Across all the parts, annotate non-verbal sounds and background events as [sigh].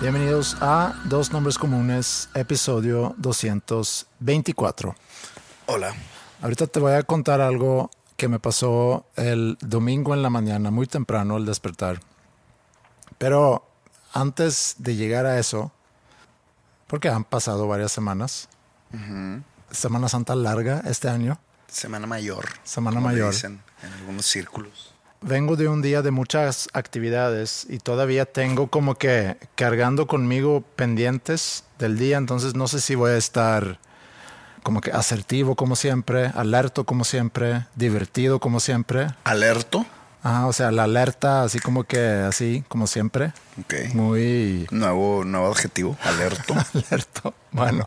Bienvenidos a Dos Nombres Comunes, episodio 224. Hola. Ahorita te voy a contar algo que me pasó el domingo en la mañana, muy temprano al despertar. Pero antes de llegar a eso, porque han pasado varias semanas, Semana Santa larga este año, Semana mayor. Semana mayor. dicen en algunos círculos. Vengo de un día de muchas actividades y todavía tengo como que cargando conmigo pendientes del día, entonces no sé si voy a estar como que asertivo como siempre, alerto como siempre, divertido como siempre. Alerto. Ah, o sea, la alerta así como que así como siempre, Ok. muy Nuevo, nuevo adjetivo. Alerto. [laughs] alerto. Bueno,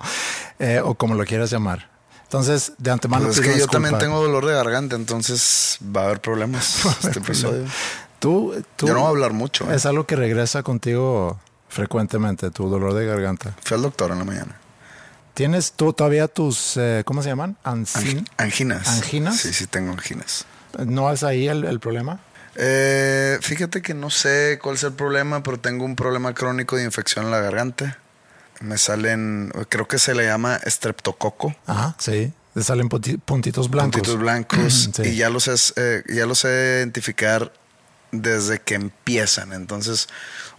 eh, o como lo quieras llamar. Entonces, de antemano Pues es que yo también tengo dolor de garganta, entonces va a haber problemas [laughs] este episodio. Tú, tú Yo no voy a hablar mucho. ¿eh? Es algo que regresa contigo frecuentemente, tu dolor de garganta. Fui al doctor en la mañana. ¿Tienes tú todavía tus, eh, ¿cómo se llaman? Ansin. Anginas. ¿Anginas? Sí, sí, tengo anginas. ¿No es ahí el, el problema? Eh, fíjate que no sé cuál es el problema, pero tengo un problema crónico de infección en la garganta. Me salen, creo que se le llama estreptococo. Ajá, sí. Te salen punti- puntitos blancos. puntitos blancos [clears throat] Sí. y ya los, es- eh, ya los sé identificar desde que empiezan. Entonces,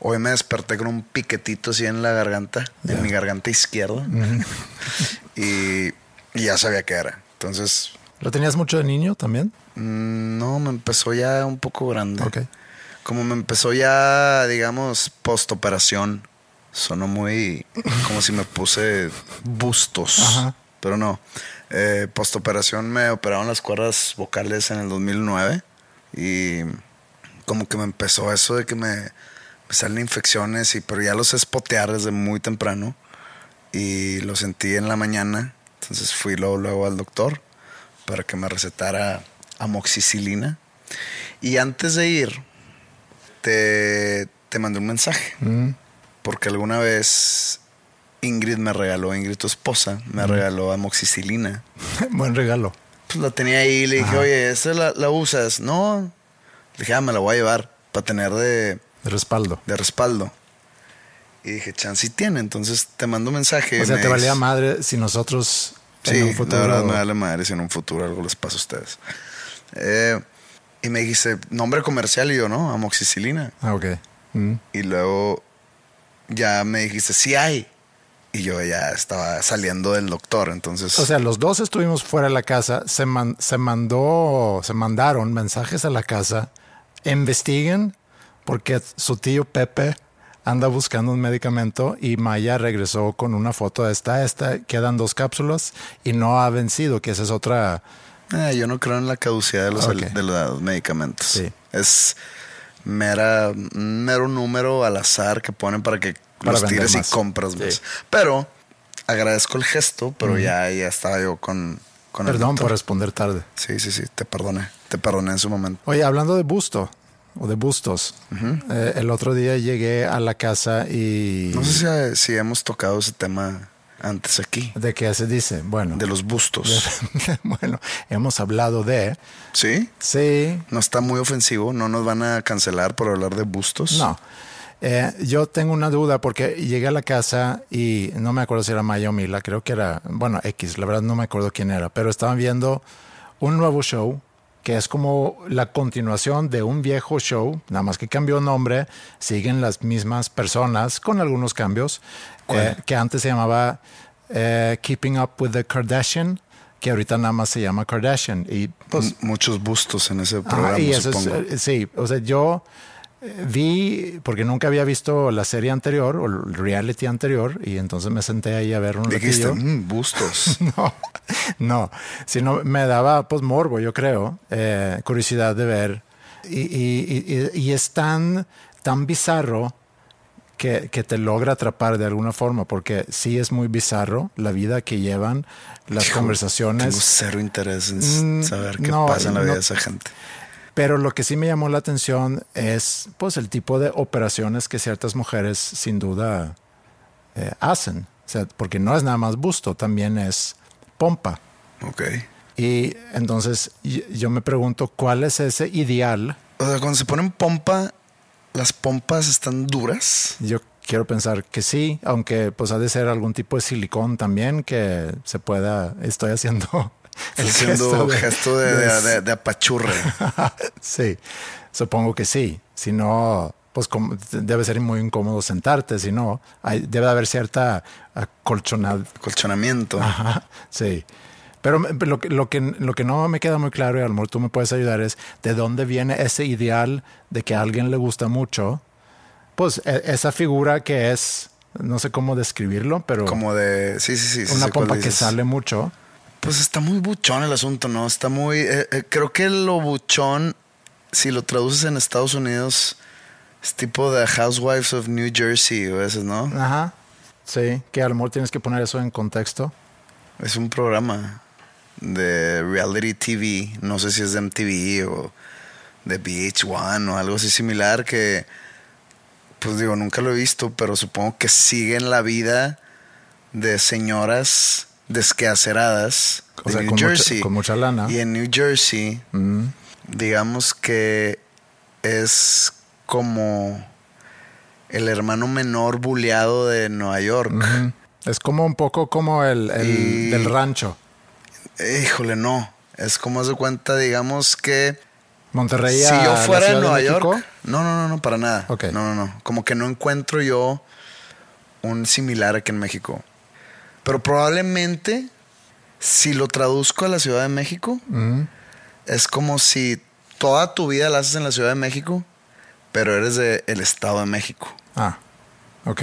hoy me desperté con un piquetito así en la garganta, en mi garganta izquierda. [laughs] y, y ya sabía qué era. Entonces, ¿Lo tenías mucho de niño también? mm, no, me empezó ya un poco grande. Ok. Como me empezó ya, digamos, postoperación. Sonó muy como si me puse bustos. Ajá. Pero no. Eh, postoperación me operaron las cuerdas vocales en el 2009. Y como que me empezó eso de que me, me salen infecciones. Y, pero ya los sé spotear desde muy temprano. Y lo sentí en la mañana. Entonces fui luego, luego al doctor para que me recetara amoxicilina. Y antes de ir, te, te mandé un mensaje. Mm. Porque alguna vez Ingrid me regaló, Ingrid tu esposa, me regaló amoxicilina. [laughs] Buen regalo. Pues la tenía ahí y le dije, Ajá. oye, ¿esta la, la usas? No. Le dije, ah, me la voy a llevar para tener de, De respaldo. de respaldo. Y dije, chance sí tiene. Entonces te mando un mensaje. O sea, me te valía madre si nosotros en Sí, un futuro... la verdad me vale madre si en un futuro algo les pasa a ustedes. Eh, y me dijiste, nombre comercial y yo, ¿no? Amoxicilina. Ah, ok. Mm. Y luego ya me dijiste, sí hay. Y yo ya estaba saliendo del doctor, entonces... O sea, los dos estuvimos fuera de la casa, se, man- se mandó, se mandaron mensajes a la casa, investiguen porque su tío Pepe anda buscando un medicamento y Maya regresó con una foto de esta, esta, quedan dos cápsulas y no ha vencido, que esa es otra... eh, yo no creo en la caducidad de los, de los medicamentos. Sí. Es mera, un mero número al azar que ponen para que Para los tires más. y compras Sí. más. Pero agradezco el gesto, pero ya, ya estaba yo con... con el Perdón por responder tarde. Sí, sí, sí, te perdoné. Te perdoné en su momento. Oye, hablando de busto o de bustos, eh, el otro día llegué a la casa y... No sé si, si hemos tocado ese tema antes aquí? ¿De qué se dice? Bueno, De los bustos. [laughs] bueno, hemos hablado de. ¿Sí? Sí, No está muy ofensivo, no nos van a cancelar por hablar de bustos. no. Eh, yo tengo una duda porque llegué a la casa y no me acuerdo si era Maya o Mila, creo que era, bueno, X, la verdad no me acuerdo quién era, pero estaban viendo un nuevo show que es como la continuación de un viejo show, nada más que cambió nombre, siguen las mismas personas con algunos cambios, eh, que antes se llamaba eh, Keeping Up with the Kardashian, que ahorita nada más se llama Kardashian. Y pues Muchos bustos en ese programa, y eso es, supongo. eh, sí, o sea, yo eh, vi, porque nunca había visto la serie anterior o el reality anterior, y entonces me senté ahí a ver un Dijiste, ratillo. "Mm, bustos. [laughs] No, no, sino me daba pues morbo, yo creo, eh, curiosidad de ver. Y, y- y- y es tan, tan bizarro que, que te logra atrapar de alguna forma, porque sí es muy bizarro la vida que llevan, las Hijo, conversaciones. Tengo cero interés en Mm, saber qué no, pasa en la vida no. de esa gente. Pero lo que sí me llamó la atención es pues el tipo de operaciones que ciertas mujeres sin duda eh, hacen. O sea, porque no es nada más busto, también es pompa. Ok. Y entonces yo me pregunto cuál es ese ideal. O sea, cuando se ponen pompa, las pompas están duras. Yo quiero pensar que sí, aunque pues ha de ser algún tipo de silicón también que se pueda. Estoy haciendo [laughs] el Estás haciendo de- gesto de, de, de- de apachurre. [laughs] sí, supongo que sí. Si no, pues como- debe ser muy incómodo sentarte. Si no, hay- debe de haber cierta acolchonada. Colchonamiento. Ajá, sí. Pero lo, que- lo, que, lo que no me queda muy claro, y a lo mejor tú me puedes ayudar, es de dónde viene ese ideal de que a alguien le gusta mucho. Pues e- esa figura que es, no sé cómo describirlo, pero Como de. Sí, sí, sí. una pompa que sale mucho. Pues está muy buchón el asunto, ¿no? Está muy. eh, eh, creo que lo buchón, si lo traduces en Estados Unidos, es tipo de Housewives of New Jersey o veces, ¿no? Ajá. Sí, que a lo mejor tienes que poner eso en contexto. Es un programa de reality TV, no sé si es de MTV o de VH1 o algo así similar que, pues digo, nunca lo he visto, pero supongo que siguen la vida de señoras desquaceradas O de sea, New con mucha- Jersey. con mucha lana. Y en New Jersey, Mm. digamos que es como el hermano menor buleado de Nueva York. Es como un poco como el, el Y- del rancho. Híjole, no. Es como haz de cuenta, digamos que Monterrey si yo fuera de Nueva. York, no, no, no, no, para nada. Ok. No, no, no. Como que no encuentro yo un similar aquí en México. Pero probablemente, si lo traduzco a la Ciudad de México, Ujú. es como si toda tu vida la haces en la Ciudad de México, pero eres del Estado de México. Ah, ok.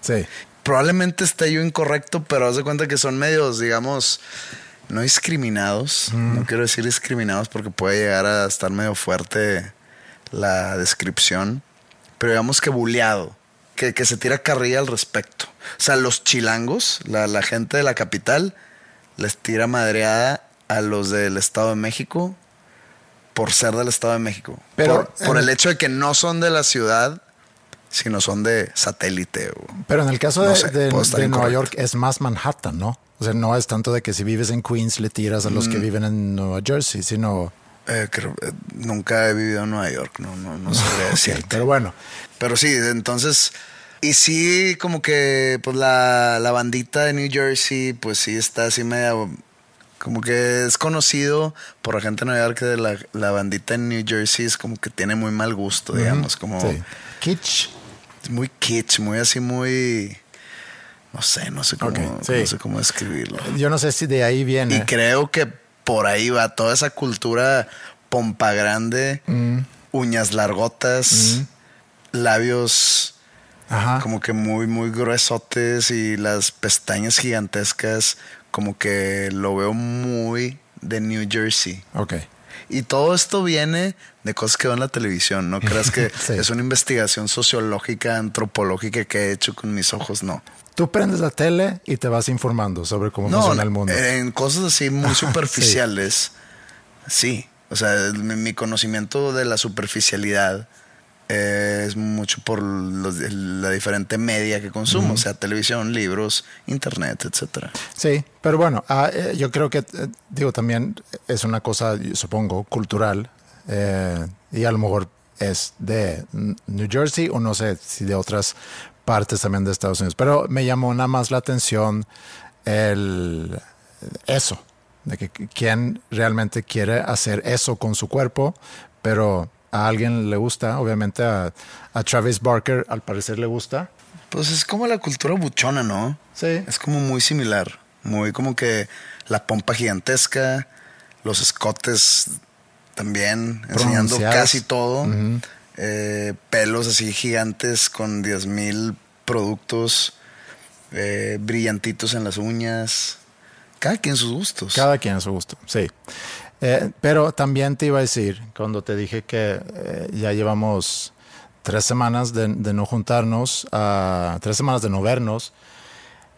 Sí. Probablemente esté yo incorrecto, pero haz de cuenta que son medios, digamos, no discriminados. No quiero decir discriminados porque puede llegar a estar medio fuerte la descripción. Pero digamos que buleado, que, que se tira carrilla al respecto. O sea, los chilangos, la, la gente de la capital, les tira madreada a los del Estado de México por ser del Estado de México. Pero, por, por en- el hecho de que no son de la ciudad, sino son de satélite. o- Pero en el caso No de, sé, de- de Nueva. York es más Manhattan, ¿no? O sea, no es tanto de que si vives en Queens le tiras a Mm. los que viven en Nueva Jersey, sino... Eh, creo- eh, nunca he vivido en Nueva York, no, no, no sabría [laughs] Ok, decirte. pero bueno, Pero sí, entonces, y sí, como que pues la, la bandita de New Jersey, pues sí está así media, como que es conocido por la gente de Nueva York que la, la bandita en New Jersey es como que tiene muy mal gusto, digamos, como sí. Kitsch. es muy kitsch, muy así, muy, no sé, no sé cómo, sí. no sé cómo describirlo. Yo no sé si de ahí viene. Y creo que por ahí va toda esa cultura pompa grande, Mm. uñas largotas, labios Ajá. como que muy, muy gruesotes y las pestañas gigantescas, como que lo veo muy de New Jersey. Ok. Y todo esto viene de cosas que veo en la televisión. No [laughs] creas que Sí. es una investigación sociológica, antropológica que he hecho con mis ojos, no. Tú prendes la tele y te vas informando sobre cómo No, funciona el mundo. en cosas así muy [laughs] superficiales, sí. O sea, mi, mi conocimiento de la superficialidad eh, es mucho por los- la diferente media que consumo, o sea, televisión, libros, internet, etcétera. Sí, pero bueno, ah, eh, yo creo que, eh, digo, también es una cosa, yo supongo, cultural, eh, y a lo mejor es de New Jersey o no sé si de otras partes también de Estados Unidos, pero me llamó nada más la atención el, eso, de que quién realmente quiere hacer eso con su cuerpo, pero a alguien le gusta, obviamente a, a Travis Barker al parecer le gusta. Pues es como la cultura buchona, ¿no? Sí. Es como muy similar, muy como que la pompa gigantesca, los escotes también, enseñando casi todo, eh, pelos así gigantes con 10 mil productos, eh, brillantitos en las uñas, cada quien sus gustos. Cada quien su gusto, sí. Eh, pero también te iba a decir, cuando te dije que ya llevamos tres semanas de, no juntarnos, ah, tres semanas de no vernos,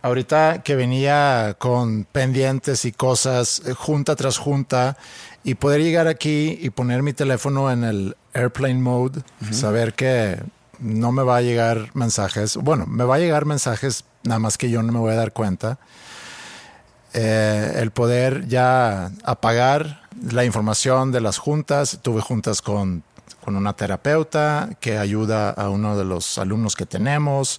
ahorita que venía con pendientes y cosas, junta tras junta, y poder llegar aquí y poner mi teléfono en el airplane mode, saber que no me va a llegar mensajes, bueno, me va a llegar mensajes, nada más que yo no me voy a dar cuenta eh, el poder ya apagar la información de las juntas. Tuve juntas con, con una terapeuta que ayuda a uno de los alumnos que tenemos.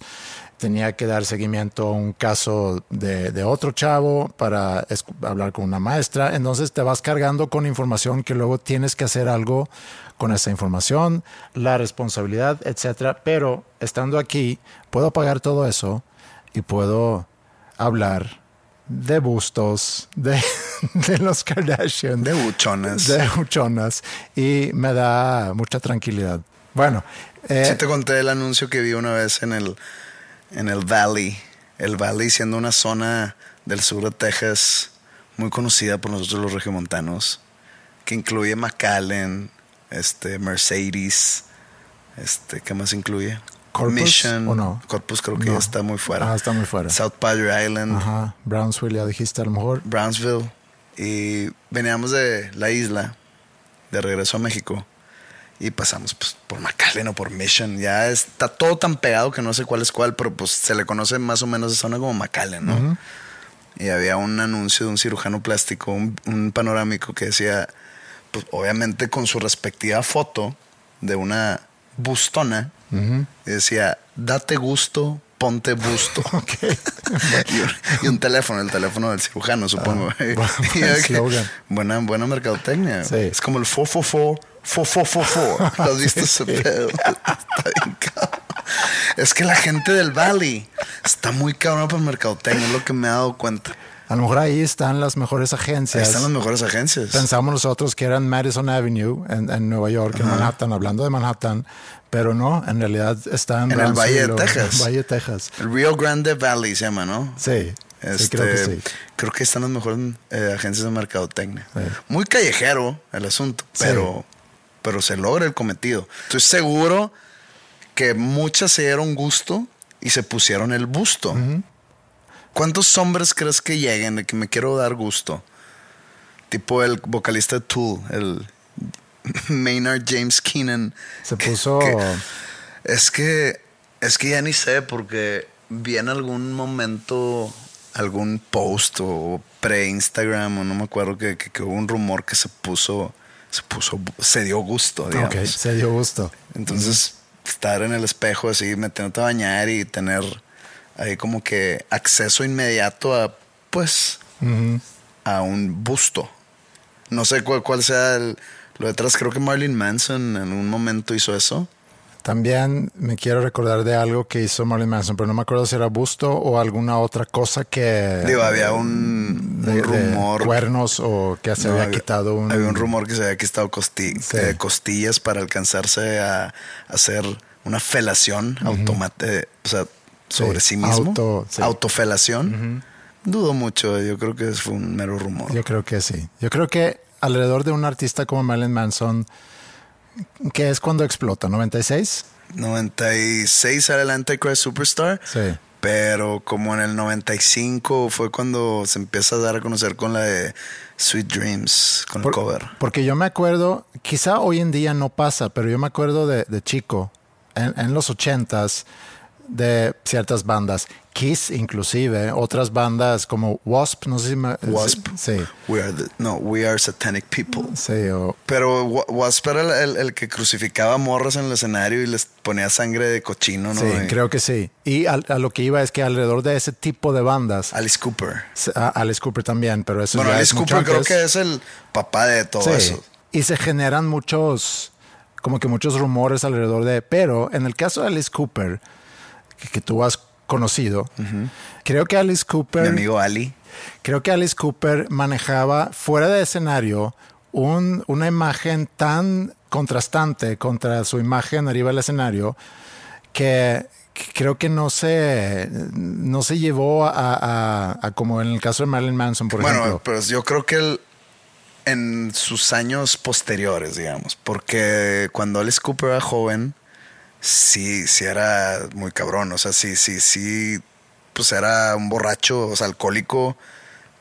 Tenía que dar seguimiento a un caso de, de otro chavo para hablar con una maestra. Entonces te vas cargando con información que luego tienes que hacer algo con esa información, la responsabilidad, etcétera. Pero estando aquí, puedo apagar todo eso y puedo hablar de bustos, de, [laughs] de los Kardashian, De buchones. de buchonas, y me da mucha tranquilidad. Bueno, eh, Sí te conté el anuncio que vi una vez en el, en el Valley. El Valley siendo una zona del sur de Texas muy conocida por nosotros los regiomontanos, que incluye McAllen, este, Mercedes, este, ¿qué más incluye? Corpus, Mission. ¿o no? Corpus creo que No. ya está muy fuera. Ah, está muy fuera. South Padre Island. ajá, Brownsville ya dijiste a lo mejor. Brownsville y veníamos de la isla de regreso a México y pasamos pues, por McAllen o por Mission. Ya está todo tan pegado que no sé cuál es cuál, pero pues se le conoce más o menos esa zona como McAllen, ¿no? Y había un anuncio de un cirujano plástico, un, un panorámico que decía, pues obviamente con su respectiva foto de una bustona, y decía, date gusto, ponte busto. [laughs] [laughs] y, un, y un teléfono, el teléfono del cirujano, supongo. [laughs] Y eslogan. buena, buena mercadotecnia. Sí. Es como el fo, fo, fo, fo, fo. [laughs] ¿Lo has visto ese pedo? Está bien cabrón. Es que la gente del Valley está muy cabrón para mercadotecnia, es lo que me he dado cuenta. A lo mejor ahí están las mejores Ahí agencias. están las mejores agencias. Pensamos nosotros que eran Madison Avenue en, en Nueva York, en Manhattan, hablando de Manhattan, pero no, en realidad están En el Valle de Brownsville o- Texas. [laughs] Valle de Texas. El Rio Grande Valley se llama, ¿no? Sí, sí, Este, creo que sí. creo que están las mejores eh, agencias de mercadotecnia. Sí. Muy callejero el asunto, pero, pero se logra el cometido. Estoy seguro que muchas se dieron gusto y se pusieron el busto. ¿Cuántos hombres crees que lleguen de que me quiero dar gusto? Tipo el vocalista de Tool, el [laughs] Maynard James Keenan. Se que- puso... que- es que, es que ya ni sé, porque vi en algún momento algún post o pre-Instagram, o no me acuerdo, que, que- que hubo un rumor que se puso, se puso, se dio gusto, digamos. ok, se dio gusto. Entonces, estar en el espejo así, metiéndote a bañar y tener ahí como que acceso inmediato a, pues, a un busto. No sé cuál, cuál sea el, lo detrás. Creo que Marilyn Manson en un momento hizo eso. También me quiero recordar de algo que hizo Marilyn Manson, pero no me acuerdo si era busto o alguna otra cosa que... Digo, había un, de, un de rumor. cuernos o que se No, había, quitado un... Había un rumor que se había quitado costi- Sí. eh, costillas para alcanzarse a, hacer una felación automática, o sea, sobre sí, Sí, mismo. auto- sí. Autofelación. Dudo mucho, yo creo que fue un mero rumor. Yo creo que sí. Yo creo que alrededor de un artista como Marilyn Manson, que es cuando explota, 96. 96 era el Antichrist Superstar. Sí. Pero como en el 95 fue cuando se empieza a dar a conocer con la de Sweet Dreams, con Por- el cover. Porque yo me acuerdo, quizá hoy en día no pasa, pero yo me acuerdo de, de chico, en, en los ochentas de ciertas bandas. Kiss, inclusive, otras bandas como Wasp, no sé si me, Wasp. Sí, We are the- no, we are satanic people. sí, o- Pero Wa- Wasp era el, el- el que crucificaba morras en el escenario y les ponía sangre de cochino, ¿no? sí, Y- creo que sí. Y al- a, lo que iba es que alrededor de ese tipo de bandas, Alice Cooper. a- Alice Cooper también, pero eso Bueno, Alice es Cooper creo que es el papá de todo Sí, eso. y se generan muchos, como que muchos rumores alrededor de, pero en el caso de Alice Cooper, que, que tú has conocido, creo que Alice Cooper, Mi amigo Ali. creo que Alice Cooper manejaba fuera de escenario un- una imagen tan contrastante contra su imagen arriba del escenario que, que creo que no se, no se llevó a, a- a como en el caso de Marilyn Manson, por bueno, ejemplo. pues yo creo que él en sus años posteriores, digamos, porque cuando Alice Cooper era joven, sí, sí era muy cabrón, o sea, sí, sí, sí, pues era un borracho, o sea, alcohólico,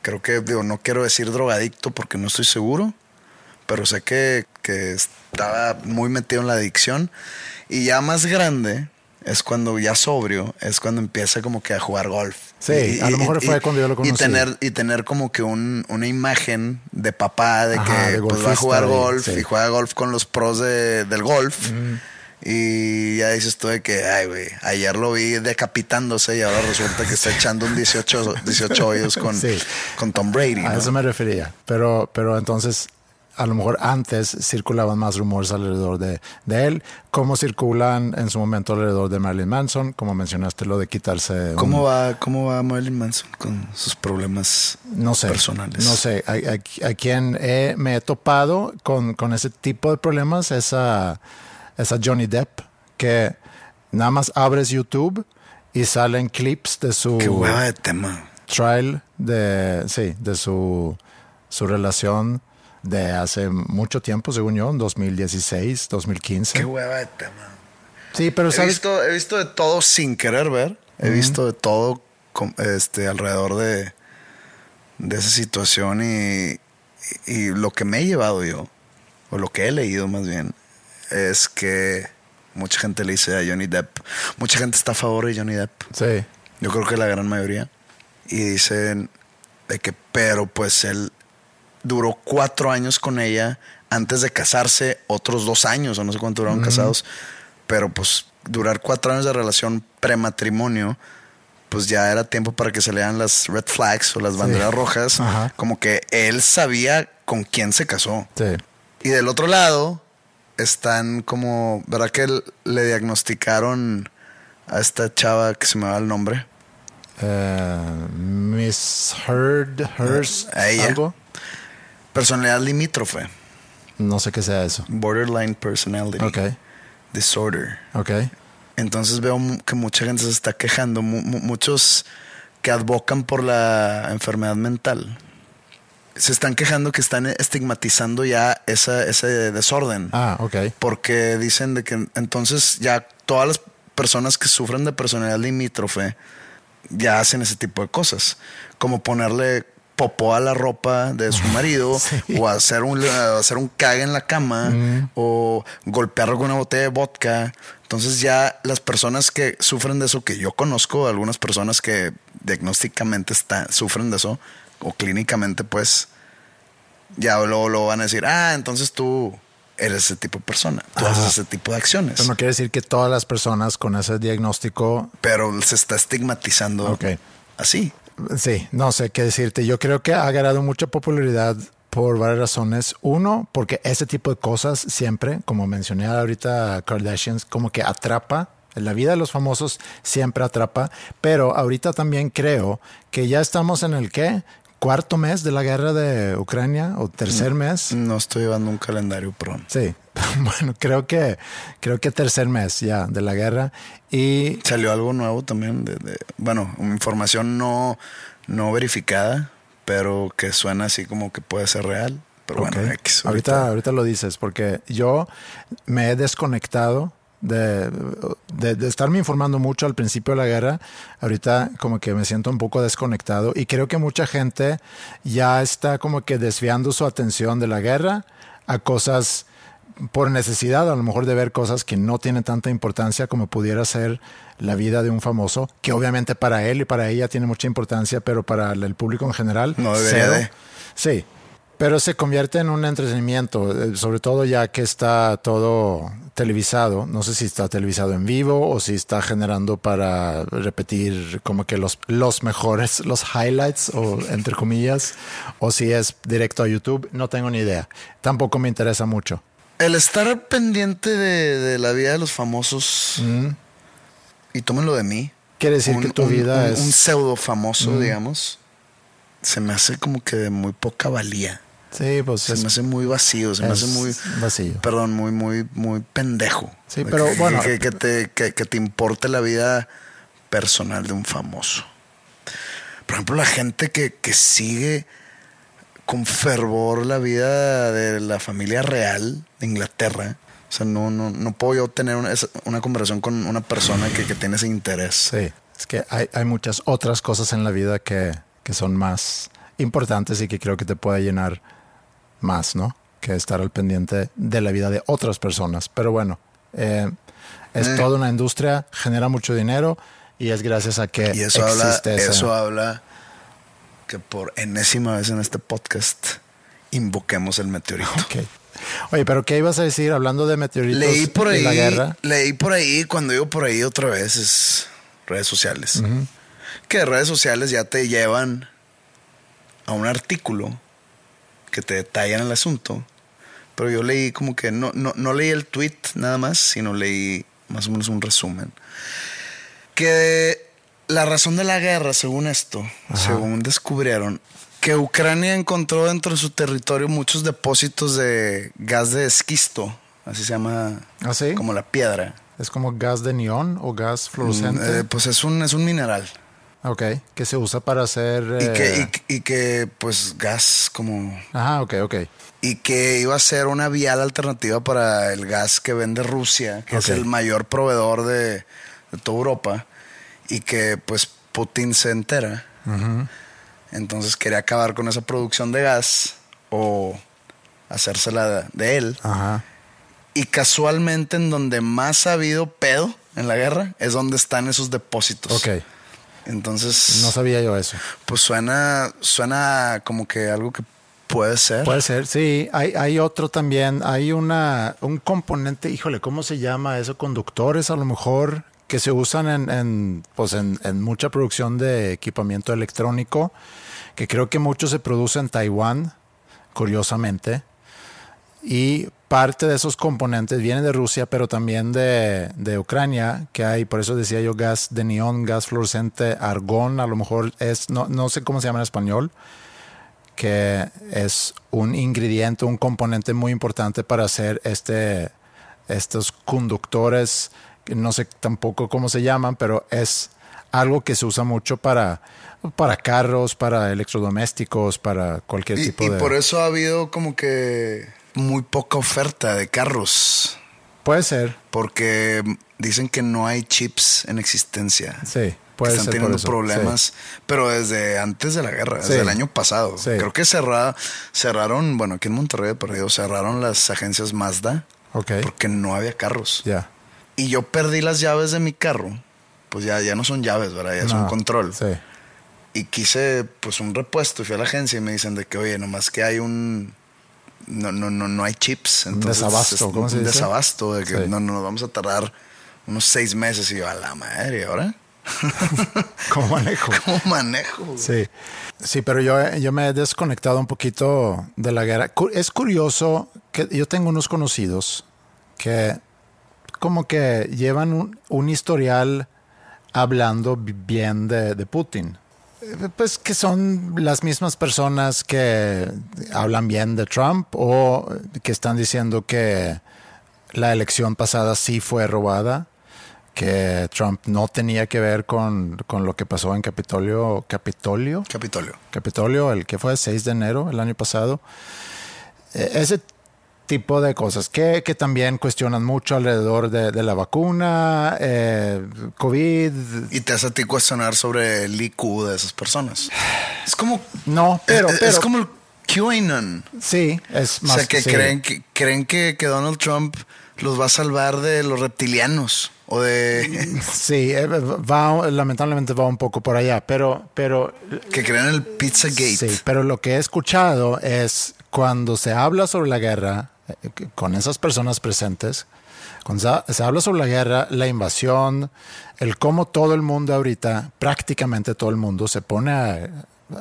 creo que, digo, no quiero decir drogadicto porque no estoy seguro, pero sé que, que estaba muy metido en la adicción y ya más grande es cuando ya sobrio, es cuando empieza como que a jugar golf. Sí, a lo mejor fue cuando yo lo conocí. Y tener, y tener como que un, una imagen de papá de Ajá, que de pues, va a jugar y- golf sí. y juega golf con los pros de- del golf. Y ya dices tú de que, ay, güey, ayer lo vi decapitándose y ahora resulta que está echando un 18, 18 hoyos con, Sí. con Tom Brady. A eso me refería. Pero, pero entonces, a lo mejor antes circulaban más rumores alrededor de, de él, como circulan en su momento alrededor de Marilyn Manson, como mencionaste lo de quitarse. un- ¿Cómo va, ¿Cómo va Marilyn Manson con sus problemas no sé, personales? No sé, a, a- a quien he- me he topado con, con ese tipo de problemas es a, es a Johnny Depp, que nada más abres YouTube y salen clips de su Qué hueva de tema. trial de, sí, de su, su relación de hace mucho tiempo, según yo, en 2016, 2015. Qué hueva de tema. Sí, pero He sabes, visto, he visto de todo sin querer ver. He visto de todo este, alrededor de, de esa situación y, y lo que me he llevado yo, o lo que he leído más bien, es que mucha gente le dice a Johnny Depp, mucha gente está a favor de Johnny Depp. sí, Yo creo que la gran mayoría. Y dicen de que, pero pues él duró cuatro años con ella antes de casarse, otros dos años, o no sé cuánto duraron casados. Pero pues durar cuatro años de relación prematrimonio, pues ya era tiempo para que se lean las red flags o las banderas rojas. Ajá. Como que él sabía con quién se casó. sí. Y del otro lado están como, ¿verdad que le diagnosticaron a esta chava que se me va el nombre? Eh, Miss Heard, Hers, ella. algo. Personalidad limítrofe, No sé qué sea eso. borderline personality disorder. ok. Entonces veo que mucha gente se está quejando, mu- mu- muchos que advocan por la enfermedad mental. Se están quejando que están estigmatizando ya esa, ese desorden. Ah, ok. Porque dicen de que entonces ya todas las personas que sufren de personalidad limítrofe ya hacen ese tipo de cosas. Como ponerle popó a la ropa de su [laughs] marido Sí. o hacer un, hacer un cague en la cama o golpearlo con una botella de vodka. Entonces ya las personas que sufren de eso, que yo conozco, algunas personas que diagnósticamente está, sufren de eso, o clínicamente pues, ya luego lo van a decir, ah, entonces tú eres ese tipo de persona, tú Ajá. haces ese tipo de acciones. Eso no quiere decir que todas las personas con ese diagnóstico pero se está estigmatizando así. Sí, no sé qué decirte. Yo creo que ha ganado mucha popularidad por varias razones. Uno, porque ese tipo de cosas siempre, como mencioné ahorita Kardashians, como que atrapa. La vida de los famosos siempre atrapa. Pero ahorita también creo que ya estamos en el qué? Cuarto mes de la guerra de Ucrania o tercer mes. No estoy llevando un calendario pro. Sí, [laughs] bueno, creo que creo que tercer mes ya de la guerra y Salió algo nuevo también, de, de- bueno, información no, no verificada, pero que suena así como que puede ser real. Pero Ok. bueno, X, ahorita, ahorita lo dices, porque yo me he desconectado de, de, de estarme informando mucho al principio de la guerra. Ahorita como que me siento un poco desconectado y creo que mucha gente ya está como que desviando su atención de la guerra a cosas por necesidad a lo mejor de ver cosas que no tienen tanta importancia como pudiera ser la vida de un famoso, que obviamente para él y para ella tiene mucha importancia, pero para el público en general, No debería cero. de. Sí, pero se convierte en un entretenimiento, eh, sobre todo ya que está todo televisado. No sé si está televisado en vivo o si está generando para repetir como que los, los mejores, [laughs] los highlights o entre comillas, o si es directo a YouTube. No tengo ni idea. Tampoco me interesa mucho. El estar pendiente de, de la vida de los famosos, y tómenlo de mí. Quiere decir que tu vida un- es... Un pseudo famoso, digamos. Se me hace como que de muy poca valía. Sí, pues Se es, me hace muy vacío, se me hace muy. vacío. Perdón, muy, muy, muy pendejo. Sí, pero Que- bueno. Que, que te, que, que te importe la vida personal de un famoso. Por ejemplo, la gente que, que sigue con fervor la vida de la familia real de Inglaterra. O sea, no, no, no puedo yo tener una, una conversación con una persona que, que tiene ese interés. Sí, es que hay, hay muchas otras cosas en la vida que, que son más importantes y que creo que te puede llenar más, ¿no? Que estar al pendiente de la vida de otras personas. Pero bueno, eh, es Eh. toda una industria, genera mucho dinero y es gracias a que Y eso habla, existe esa- eso habla que por enésima vez en este podcast invoquemos el meteorito. [laughs] Oye, pero ¿qué ibas a decir hablando de meteoritos Leí por y ahí, la guerra? leí por ahí, cuando digo por ahí otra vez, es redes sociales. Que redes sociales ya te llevan a un artículo que te detallan el asunto. Pero yo leí como que no, no, no leí el tweet nada más, sino leí más o menos un resumen. Que la razón de la guerra, según esto, según descubrieron, que Ucrania encontró dentro de su territorio muchos depósitos de gas de esquisto, así se llama, ¿Ah, sí? como la piedra. ¿Es como gas de neón o gas fluorescente? Eh, pues es un, es un mineral. Ok, que se usa para hacer... Y, eh, que, y, y que, pues, gas como... Ajá, ok, ok. Y que iba a ser una vial alternativa para el gas que vende Rusia, que es Ok. el mayor proveedor de, de toda Europa. Y que, pues, Putin se entera. Entonces quería acabar con esa producción de gas o hacérsela de, de él. Ajá. Y casualmente en donde más ha habido pedo en la guerra es donde están esos depósitos. Ok, Entonces, no sabía yo eso. pues suena, suena como que algo que puede ser. Puede ser, sí. Hay, hay otro también. Hay una, un componente, híjole, ¿cómo se llama eso? Conductores a lo mejor que se usan en, en, pues en, en mucha producción de equipamiento electrónico, que creo que mucho se produce en Taiwán, curiosamente. Y parte de esos componentes vienen de Rusia, pero también de, de Ucrania, que hay, por eso decía yo, gas de neón, gas fluorescente, argón, a lo mejor es, no, no sé cómo se llama en español, que es un ingrediente, un componente muy importante para hacer este, estos conductores, que no sé tampoco cómo se llaman, pero es algo que se usa mucho para, para carros, para electrodomésticos, para cualquier y, tipo y de... por eso ha habido como que muy poca oferta de carros. Puede ser, Porque dicen que no hay chips en existencia. sí, puede que están ser teniendo eso, problemas, pero desde antes de la guerra, Sí. desde el año pasado. Sí. Creo que cerra- cerraron, bueno, aquí en Monterrey de perdido, cerraron las agencias Mazda sí. Ok, porque no había carros. ya. Y yo perdí las llaves de mi carro. Pues ya, ya no son llaves, ¿verdad? Ya es un control. Sí, Y quise, pues, un repuesto. Y fui a la agencia y me dicen de que, oye, nomás que hay un... No, no, no, no hay chips. Entonces, desabasto, es ¿cómo se un dice? desabasto. De que Sí. no, no, nos vamos a tardar unos seis meses. Y yo, a la madre, ¿y ahora? [laughs] ¿cómo manejo? [laughs] ¿Cómo manejo? Sí, sí, pero yo, yo me he desconectado un poquito de la guerra. Es curioso que yo tengo unos conocidos que como que llevan un, un historial hablando bi- bien de, de Putin. Pues que son las mismas personas que hablan bien de Trump o que están diciendo que la elección pasada sí fue robada, que Trump no tenía que ver con, con lo que pasó en Capitolio, Capitolio, Capitolio. Capitolio, el que fue el 6 de enero el año pasado. Eh, Ese tipo de cosas que, que también cuestionan mucho alrededor de, de la vacuna, eh, COVID. Y te hace a ti cuestionar sobre el IQ de esas personas. Es como... No, pero, es, pero es como el QAnon. Sí, es más o sea, que sí. creen, que creen que, que Donald Trump los va a salvar de los reptilianos o de [laughs] Sí, eh, va, lamentablemente va un poco por allá, pero, pero que creen en el Pizzagate. Sí, pero lo que he escuchado es cuando se habla sobre la guerra con esas personas presentes, cuando se, habla sobre la guerra, la invasión, el cómo todo el mundo ahorita, prácticamente todo el mundo, se pone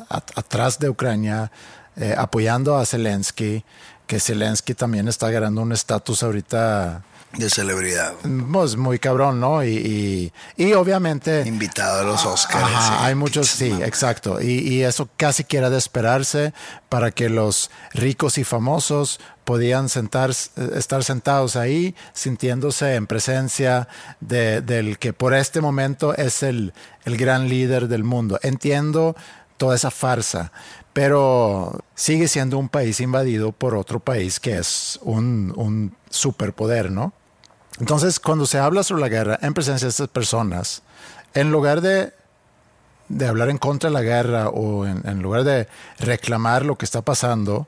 atrás de Ucrania, eh, apoyando a Zelensky, que Zelensky también está agarrando un estatus ahorita De celebridad. pues, muy cabrón, ¿no? Y, y, y obviamente... Invitado a los Oscars. Ajá, sí, hay muchos, sí, exacto. Y, y eso casi que era de esperarse para que los ricos y famosos podían sentar, estar sentados ahí sintiéndose en presencia de- del que por este momento es el, el gran líder del mundo. Entiendo toda esa farsa, pero sigue siendo un país invadido por otro país que es un, un superpoder, ¿no? Entonces, cuando se habla sobre la guerra en presencia de estas personas, en lugar de, de hablar en contra de la guerra o en, en lugar de reclamar lo que está pasando,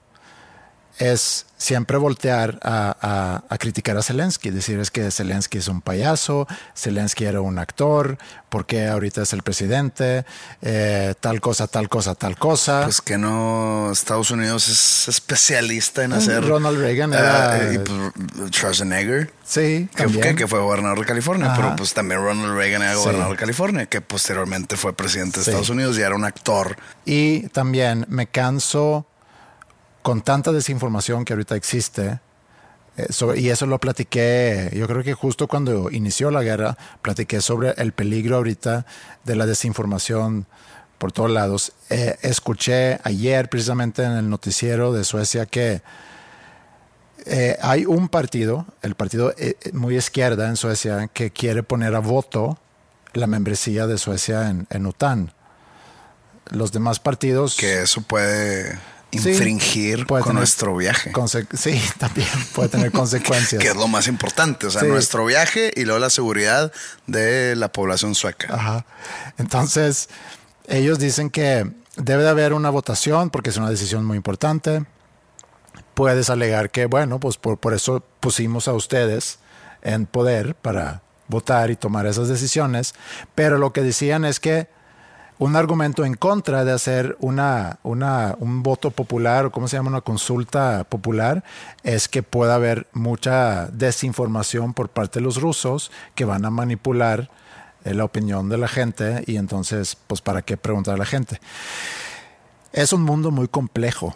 es siempre voltear a, a- a criticar a Zelensky, decir es que Zelensky es un payaso, Zelensky era un actor, porque ahorita es el presidente, eh, tal cosa, tal cosa, tal cosa. Pues que no, Estados Unidos es especialista en hacer. Ronald Reagan Ah, era- y pues, Schwarzenegger, sí, que, también. que- que fue gobernador de California, Ajá. pero pues también Ronald Reagan era Sí. gobernador de California, que posteriormente fue presidente de Sí. Estados Unidos y era un actor. Y también me canso con tanta desinformación que ahorita existe. eh, y eso lo platiqué, yo creo que justo cuando inició la guerra, platiqué sobre el peligro ahorita de la desinformación por todos lados. Eh, escuché ayer precisamente en el noticiero de Suecia que eh, hay un partido, el partido muy izquierda en Suecia, que quiere poner a voto la membresía de Suecia en, en OTAN. Los demás partidos... Que eso puede infringir con tener nuestro viaje. sí, [laughs] también puede tener [laughs] consecuencias. Que es lo más importante, o sea, Sí. nuestro viaje y luego la seguridad de la población sueca. Ajá. Entonces, ellos dicen que debe de haber una votación porque es una decisión muy importante. Puedes alegar que, bueno, pues por, por eso pusimos a ustedes en poder para votar y tomar esas decisiones. Pero lo que decían es que un argumento en contra de hacer una, una, un voto popular o cómo se llama una consulta popular es que pueda haber mucha desinformación por parte de los rusos que van a manipular eh, la opinión de la gente y entonces, pues, ¿para qué preguntar a la gente? Es un mundo muy complejo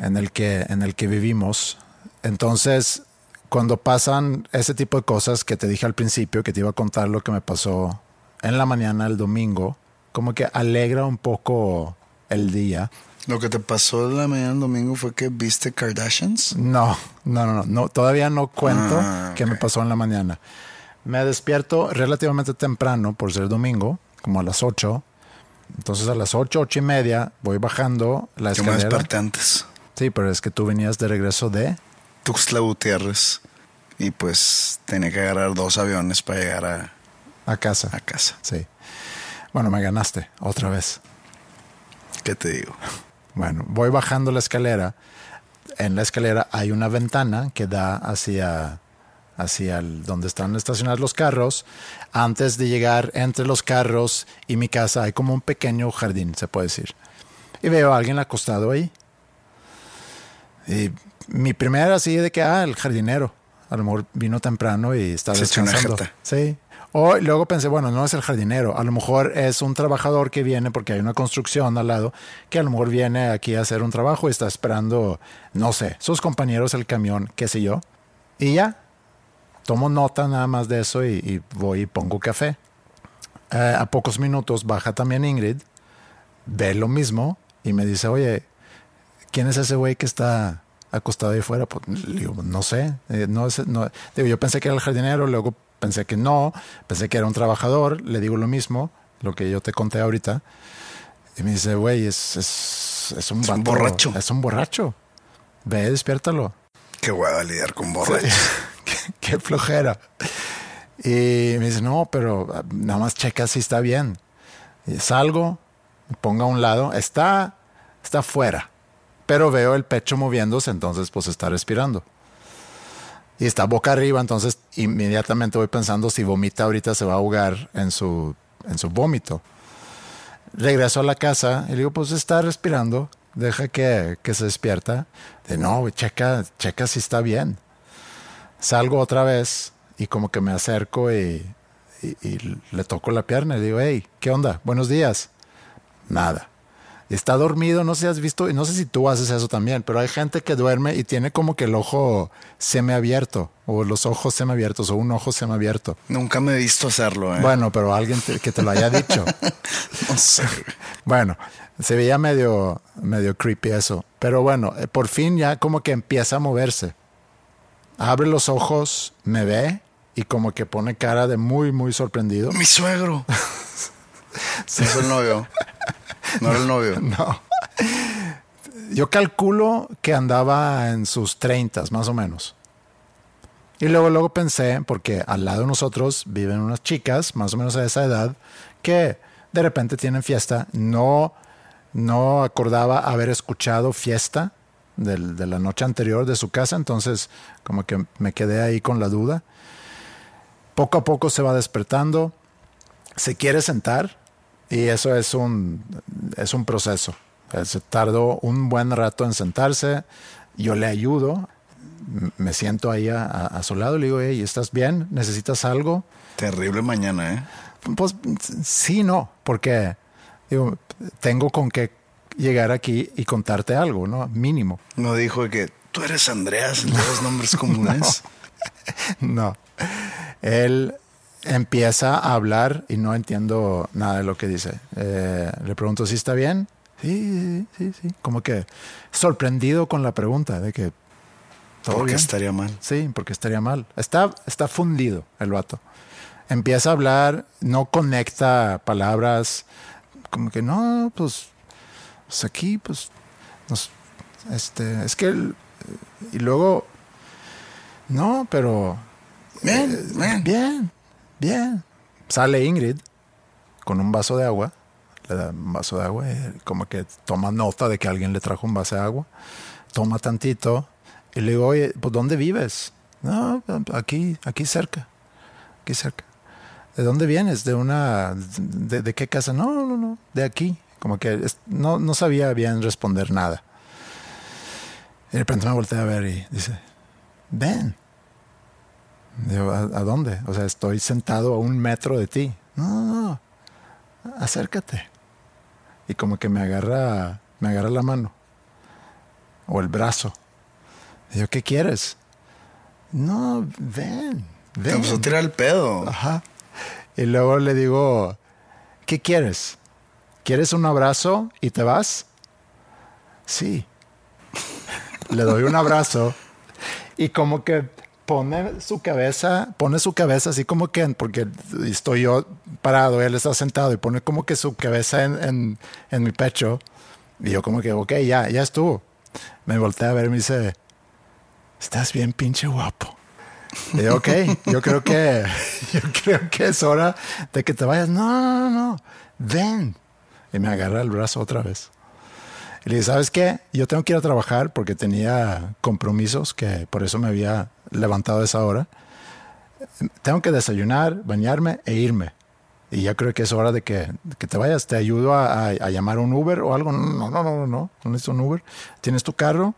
en el que, en el que vivimos. Entonces, cuando pasan ese tipo de cosas que te dije al principio, que te iba a contar lo que me pasó en la mañana el domingo, como que alegra un poco el día. Lo que te pasó en la mañana del domingo fue que viste Kardashians. No, no, no, no, no, todavía no cuento Ah, qué me pasó en la mañana. Me despierto relativamente temprano por ser domingo, como a las 8. Entonces a las 8, 8 y media voy bajando la Yo me escalera. desperté antes. Sí, pero es que tú venías de regreso de... Tuxtla Gutiérrez. Y pues tenía que agarrar dos aviones para llegar a, A casa. a casa. Sí. Bueno, me ganaste otra vez. ¿Qué te digo? Bueno, voy bajando la escalera. En la escalera hay una ventana que da hacia, hacia el- donde están estacionados los carros. Antes de llegar entre los carros y mi casa hay como un pequeño jardín, se puede decir. Y veo a alguien acostado ahí. Y mi primera así de que, ah, el jardinero. A lo mejor vino temprano y está descansando. Sí. O luego pensé, bueno, no es el jardinero, a lo mejor es un trabajador que viene porque hay una construcción al lado, que a lo mejor viene aquí a hacer un trabajo y está esperando, no sé, sus compañeros el camión, qué sé yo. Y ya, tomo nota nada más de eso y, voy y pongo café. Eh, a pocos minutos baja también Ingrid, ve lo mismo y me dice, oye, ¿quién es ese güey que está acostado ahí fuera? Pues, digo, no sé. eh, no es- no- yo pensé que era el jardinero, luego pensé que no, pensé que era un trabajador, le digo lo mismo, lo que yo te conté ahorita. Y me dice, güey, es, es, es un, Es un borracho. Es un borracho. Ve, despiértalo. Qué hueva lidiar con borrachos. [laughs] qué, qué flojera. Y me dice, no, pero ah, nada más checa si está bien. Y salgo, me pongo a un lado, está, está fuera, pero veo el pecho moviéndose, entonces pues está respirando. Y está boca arriba, entonces inmediatamente voy pensando si vomita ahorita se va a ahogar en su, en su vómito. Regreso a la casa y le digo, pues está respirando, deja que, que se despierta. De no, checa, checa si está bien. Salgo otra vez y como que me acerco y, le toco la pierna y digo, hey, ¿qué onda? Buenos días. Nada. Está dormido, no sé si has visto, y no sé si tú haces eso también, pero hay gente que duerme y tiene como que el ojo semiabierto, o los ojos semiabiertos, o un ojo semiabierto. Nunca me he visto hacerlo, ¿eh? Bueno, pero alguien que te lo haya dicho. [laughs] no sé. Bueno, se veía medio, medio creepy eso. Pero bueno, eh, por fin ya como que empieza a moverse. Abre los ojos, me ve y como que pone cara de muy, muy sorprendido. Mi suegro. [laughs] sí. Es el novio. No era el novio. [laughs] No. Yo calculo que andaba en sus treintas, más o menos. Y luego, luego pensé, porque al lado de nosotros viven unas chicas, más o menos a esa edad, que de repente tienen fiesta. No, no acordaba haber escuchado fiesta de la noche anterior de su casa, entonces como que me quedé ahí con la duda. Poco a poco se va despertando, se quiere sentar y eso es un, es un proceso. Se tardó un buen rato en sentarse, yo le ayudo, me siento ahí a, su lado le digo, hey, ¿estás bien? ¿Necesitas algo? Terrible mañana, ¿eh? Pues sí, no, porque digo, tengo con qué llegar aquí y contarte algo, ¿no? Mínimo. No dijo que tú eres Andreas, los nombres [laughs] comunes. no. Él empieza a hablar y no entiendo nada de lo que dice. Eh, le pregunto si está bien. Sí, sí, sí, Como que sorprendido con la pregunta de que todo ¿Por qué estaría mal? Sí, porque estaría mal. Está, está fundido el vato. Empieza a hablar, no conecta palabras, como que no, pues, pues aquí, pues, este, es que, y luego, no, pero Bien, eh, bien. Bien, bien. Sale Ingrid con un vaso de agua. Le da un vaso de agua y como que toma nota de que alguien le trajo un vaso de agua. Toma tantito y le digo, oye, ¿pues dónde vives? No, aquí, aquí cerca. Aquí cerca. ¿De dónde vienes? ¿De una... de, qué casa? No, no, no, de aquí. Como que no, no sabía bien responder nada. Y de repente me volteé a ver y dice, ven. ¿A, dónde? O sea, estoy sentado a un metro de ti. No, no, no, acércate. Y como que me agarra, me agarra la mano. O el brazo. Yo, ¿qué quieres? No, ven, ven. Te empezó a tirar el pedo. Ajá. Y luego le digo, ¿qué quieres? ¿Quieres un abrazo y te vas? Sí. [laughs] le doy un abrazo y como que pone su cabeza, pone su cabeza así como que, porque estoy yo parado, él está sentado y pone como que su cabeza en, mi pecho. Y yo como que, ok, ya, ya estuvo. Me volteé a ver y me dice, estás bien pinche guapo. Y yo, ok, yo creo que, [laughs] yo creo que es hora de que te vayas. No, no, no, ven. Y me agarra el brazo otra vez. Y le dije, ¿sabes qué? Yo tengo que ir a trabajar porque tenía compromisos que por eso me había levantado a esa hora. Tengo que desayunar, bañarme e irme. Y ya creo que es hora de que, te vayas. Te ayudo a, llamar un Uber o algo. No, no, no, no, no. No necesito un Uber. ¿Tienes tu carro?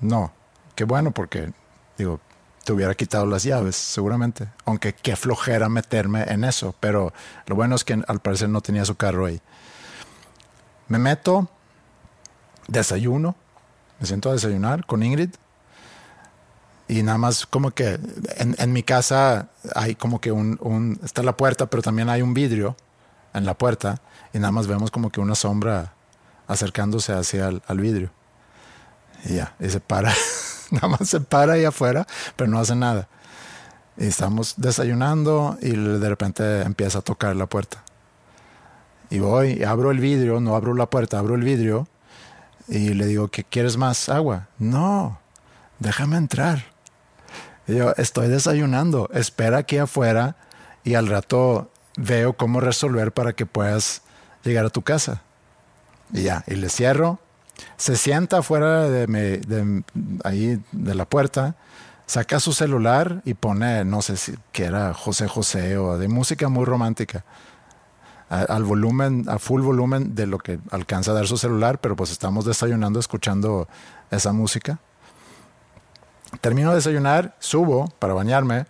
No. Qué bueno porque, digo, te hubiera quitado las llaves, seguramente. Aunque qué flojera meterme en eso. Pero lo bueno es que al parecer no tenía su carro ahí. Me meto, desayuno, me siento a desayunar con Ingrid y nada más como que en, mi casa hay como que un, está la puerta, pero también hay un vidrio en la puerta y nada más vemos como que una sombra acercándose hacia el al vidrio. Y ya, y se para, [laughs] nada más se para ahí afuera, pero no hace nada. Y estamos desayunando y de repente empieza a tocar la puerta. Y voy, abro el vidrio, no abro la puerta, abro el vidrio y le digo, ¿qué quieres más agua? No, déjame entrar yo estoy desayunando, espera aquí afuera y al rato veo cómo resolver para que puedas llegar a tu casa. Y ya, y le cierro se sienta afuera de, mi- de- ahí de la puerta, saca su celular y pone, no sé si que era José José o de música muy romántica. Al volumen, a full volumen de lo que alcanza a dar su celular, pero pues estamos desayunando escuchando esa música. Termino de desayunar, subo para bañarme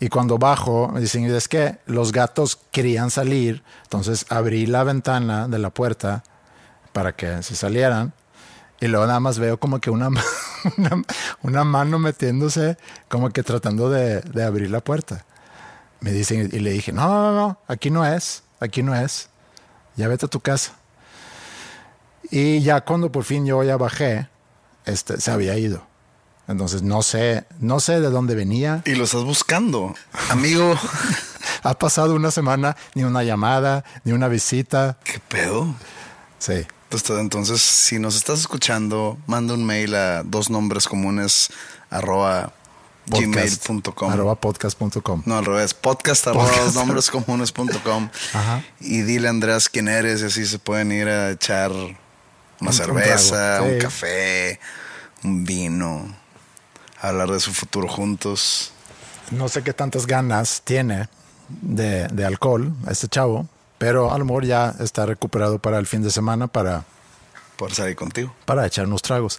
y cuando bajo me dicen, es que los gatos querían salir, entonces abrí la ventana de la puerta para que se salieran y luego nada más veo como que una, [laughs] una, una mano metiéndose, como que tratando de, de abrir la puerta. Me dicen y le dije, no, no, no, aquí no es, aquí no es, ya vete a tu casa. Y ya cuando por fin yo ya bajé, este, se había ido. Entonces no sé, no sé de dónde venía. Y lo estás buscando. Amigo, [laughs] Ha pasado una semana, ni una llamada, ni una visita. ¿qué pedo? Sí. Entonces, entonces, si nos estás escuchando, manda un mail a dos nombres comunes arroba gmail.com. Arroba podcast.com. No, al revés. Podcast arroba Podcast. dos nombres comunes.com. [laughs] Ajá. Y dile a Andreas quién eres y así se pueden ir a echar una Un- un cerveza, un, sí. café, un vino, hablar de su futuro juntos. No sé qué tantas ganas tiene de, de alcohol este chavo, pero a lo mejor ya está recuperado para el fin de semana para, Por salir contigo. para echar unos tragos.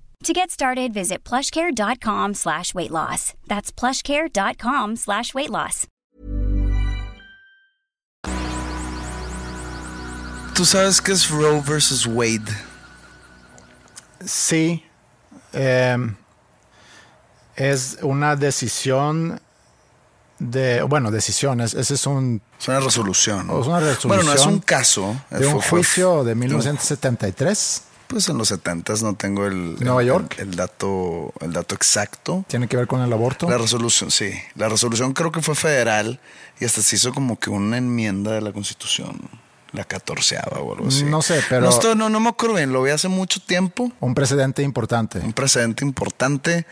To get started, visit plushcare.com slash weight loss. That's plushcare.com slash weight loss. ¿Tú sabes qué es Roe versus Wade? Sí, eh, es una decisión de, bueno, decisiones, ese es un, Es una resolución. Es una resolución Bueno, no es un caso. de un Fue- fue- juicio de de un- 1973. Pues en los 70 no tengo el, Nueva el- York. El, dato, el dato exacto. Tiene que ver con el aborto. La resolución, sí. La resolución creo que fue federal y hasta se hizo como que una enmienda de la Constitución. La catorceava o algo así. No sé, pero- No, estoy- no, no me acuerdo bien, lo vi hace mucho tiempo. Un precedente importante. Un precedente importante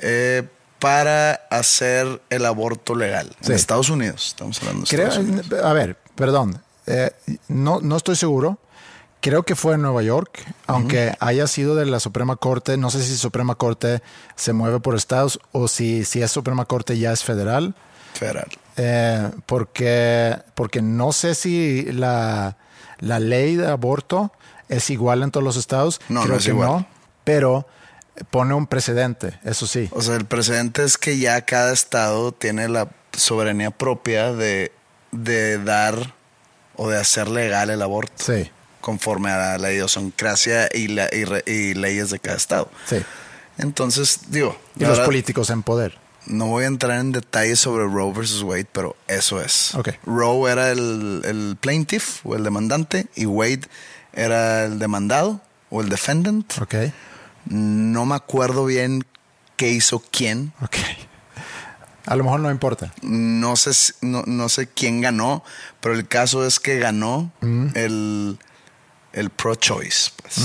eh, para hacer el aborto legal. Sí. En Estados Unidos, estamos hablando de Creo, Estados Unidos. a ver, perdón, eh, no, no estoy seguro. Creo que fue en Nueva York, aunque haya sido de la Suprema Corte. No sé si Suprema Corte se mueve por estados o si, si es Suprema Corte ya es federal. Federal. Eh, porque, porque no sé si la, la ley de aborto es igual en todos los estados. No, Creo no es que igual. no, pero pone un precedente, eso sí. O sea, el precedente es que ya cada estado tiene la soberanía propia de, de dar o de hacer legal el aborto Sí, conforme a la idiosincrasia y, la, y, re- y leyes de cada estado. sí. Entonces, digo, Y los políticos en poder. no voy a entrar en detalles sobre Roe versus Wade, pero eso es. Ok. Roe era el, el plaintiff o el demandante y Wade era el demandado o el defendant. Ok, No me acuerdo bien qué hizo quién. ok. A lo mejor no importa. No sé, no, no sé quién ganó, pero el caso es que ganó Mm. el, el pro-choice. Pues.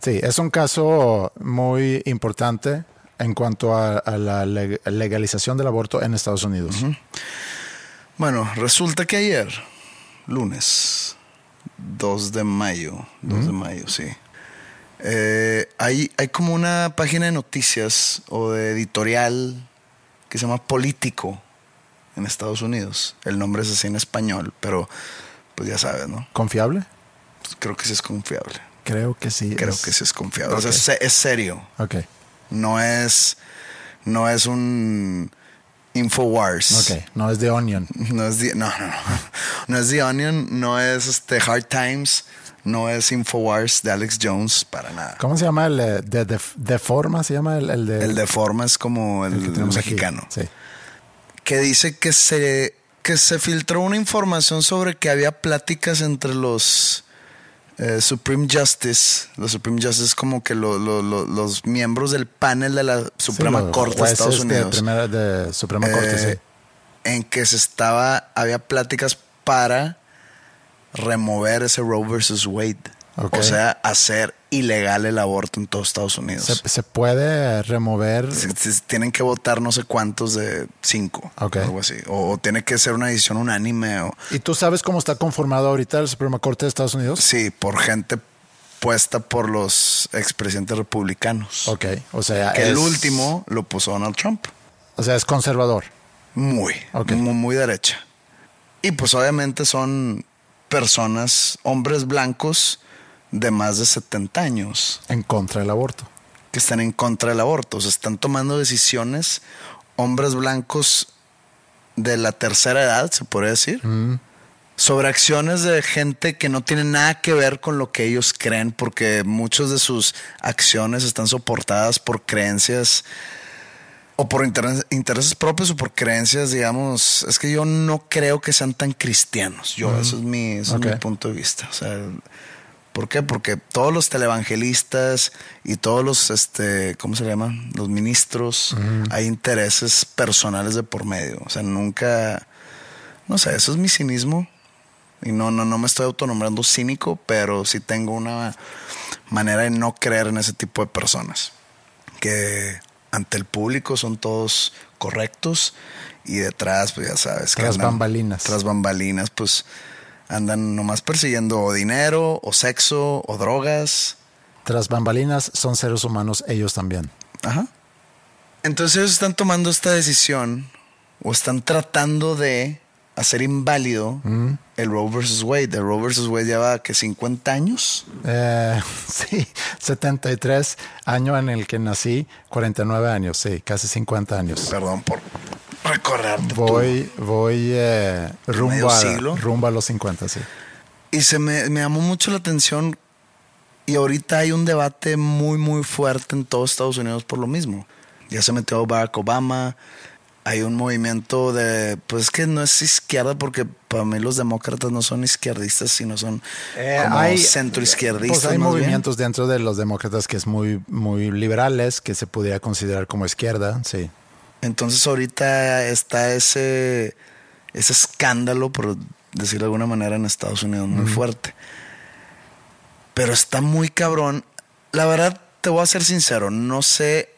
Sí, es un caso muy importante en cuanto a, a la leg- legalización del aborto en Estados Unidos. Bueno, resulta que ayer, lunes 2 de mayo, 2 de mayo, sí. eh, hay, hay como una página de noticias o de editorial que se llama Político en Estados Unidos. El nombre es así en español, pero pues ya sabes, ¿no? ¿Confiable? Pues, creo que sí es confiable. Creo que sí. Creo es- que sí es confiable. O sea, es, es serio. Ok, No es, no es un Infowars. ok. No es de Onion. No es The, no, no, no. [laughs] No es The Onion, no es este Hard Times, no es Infowars de Alex Jones, para nada. ¿Cómo se llama el eh, de, de, de forma? ¿Se llama el, el de, El de forma es como el, el aquí? mexicano. Sí. Que dice que se, que se filtró una información sobre que había pláticas entre los eh, Supreme Justice. Los Supreme Justice es como que lo- lo- lo- los miembros del panel de la Suprema Sí, Corte de Estados de Unidos. primera- de Suprema Corte, eh, sí. en que se estaba, había pláticas para remover ese Roe versus Wade. O sea, hacer ilegal el aborto en todos Estados Unidos. Se, se puede remover. Se- se- tienen que votar no sé cuántos de cinco, Ok. algo así. O, o tiene que ser una decisión unánime. O, ¿Y tú sabes cómo está conformado ahorita el Suprema Corte de Estados Unidos? sí, por gente puesta por los expresidentes republicanos. Ok, o sea, Que el último lo puso Donald Trump. O sea, es conservador. Muy, Ok. muy, muy derecha. Y pues obviamente son personas, hombres blancos de más de 70 años En contra del aborto. que están en contra del aborto. O sea, están tomando decisiones, hombres blancos de la tercera edad, se podría decir, sobre acciones de gente que no tiene nada que ver con lo que ellos creen, porque muchas de sus acciones están soportadas por creencias o por interes- intereses propios o por creencias, digamos, es que yo no creo que sean tan cristianos. Yo, eso es mi, es mi punto de vista. O sea, ¿por qué? Porque todos los televangelistas y todos los, este, ¿cómo se llama? Los ministros, hay intereses personales de por medio. O sea, nunca, no sé, eso es mi cinismo. Y no, no, no me estoy autonombrando cínico, pero sí tengo una manera de no creer en ese tipo de personas. Que ante el público son todos correctos y detrás, pues ya sabes. que Tras andan- bambalinas. Tras bambalinas, pues andan nomás persiguiendo o dinero, o sexo, o drogas. Tras bambalinas son seres humanos ellos también. Ajá. Entonces ellos están tomando esta decisión o están tratando de hacer inválido el Roe versus Wade. El Roe versus Wade lleva que 50 años. Eh, [laughs] sí, 73 año en el que nací, 49 años, sí, casi 50 años. Perdón por recordarte. tú. Voy, voy eh, rumbo, a, siglo. rumbo a los 50, sí. Y se me, me llamó mucho la atención. Y ahorita hay un debate muy, muy fuerte en todo Estados Unidos por lo mismo. Ya se metió Barack Obama. Hay un movimiento de. Pues es que no es izquierda, porque para mí los demócratas no son izquierdistas, sino son como centroizquierdistas. pues hay más bien. movimientos dentro de los demócratas que es muy, muy liberales, que se pudiera considerar como izquierda, sí. Entonces ahorita está ese, ese escándalo, por decirlo de alguna manera, en Estados Unidos muy fuerte. Pero está muy cabrón. La verdad, te voy a ser sincero, no sé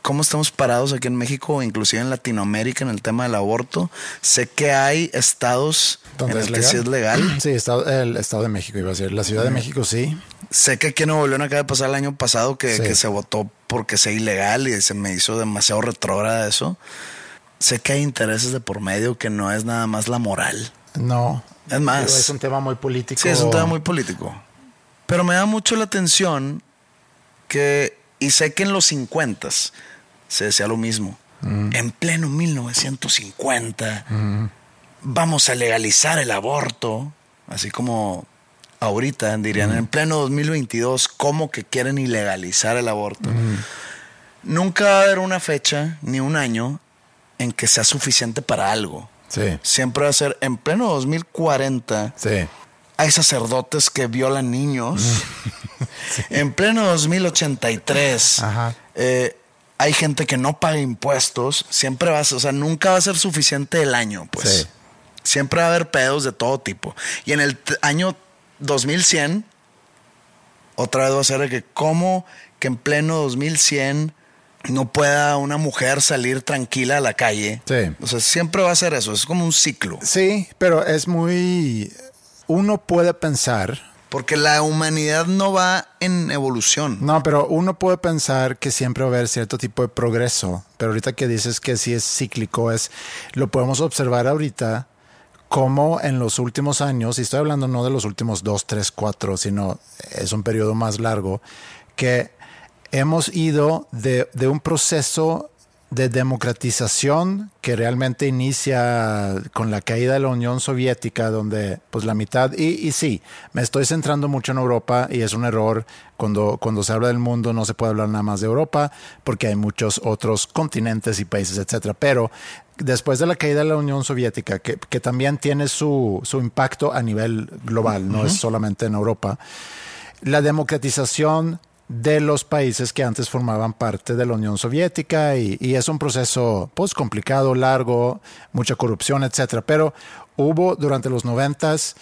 cómo estamos parados aquí en México o inclusive en Latinoamérica en el tema del aborto. Sé que hay estados en el que sí es legal. Sí, el Estado de México iba a decir. La Ciudad de México sí. Sé que aquí en Nuevo León acaba de pasar el año pasado que, Sí. que se votó porque sea ilegal y se me hizo demasiado retrógrada eso. Sé que hay intereses de por medio que no es nada más la moral. No. Es más. Es un tema muy político. Sí, es un tema muy político. Pero me da mucho la atención que, y sé que en los 50 se decía lo mismo. En pleno 1950 vamos a legalizar el aborto, así como ahorita dirían, en pleno 2022, ¿cómo que quieren ilegalizar el aborto? Nunca va a haber una fecha ni un año en que sea suficiente para algo. Sí, Siempre va a ser en pleno 2040 sí. hay sacerdotes que violan niños. [laughs] En pleno 2083 Ajá. eh, hay gente que no paga impuestos. Siempre va a ser, o sea, nunca va a ser suficiente el año, pues. Siempre va a haber pedos de todo tipo. Y en el año 2100, otra vez va a ser de que cómo que en pleno 2100 no pueda una mujer salir tranquila a la calle. Sí. O sea, siempre va a ser eso. Es como un ciclo. Sí, pero es muy... Uno puede pensar... Porque la humanidad no va en evolución. No, pero uno puede pensar que siempre va a haber cierto tipo de progreso. Pero ahorita que dices que sí es cíclico, es lo podemos observar ahorita cómo en los últimos años, y estoy hablando no de los últimos dos, tres, cuatro, sino es un periodo más largo, que hemos ido de, un proceso de democratización que realmente inicia con la caída de la Unión Soviética, donde pues la mitad, y, y, sí, me estoy centrando mucho en Europa y es un error cuando, cuando se habla del mundo, no se puede hablar nada más de Europa, porque hay muchos otros continentes y países, etcétera. Pero después de la caída de la Unión Soviética, que, que también tiene su, su, impacto a nivel global, no uh -huh. es solamente en Europa, la democratización de los países que antes formaban parte de la Unión Soviética y, y es un proceso pues complicado, largo, mucha corrupción, etcétera. Pero hubo durante los noventas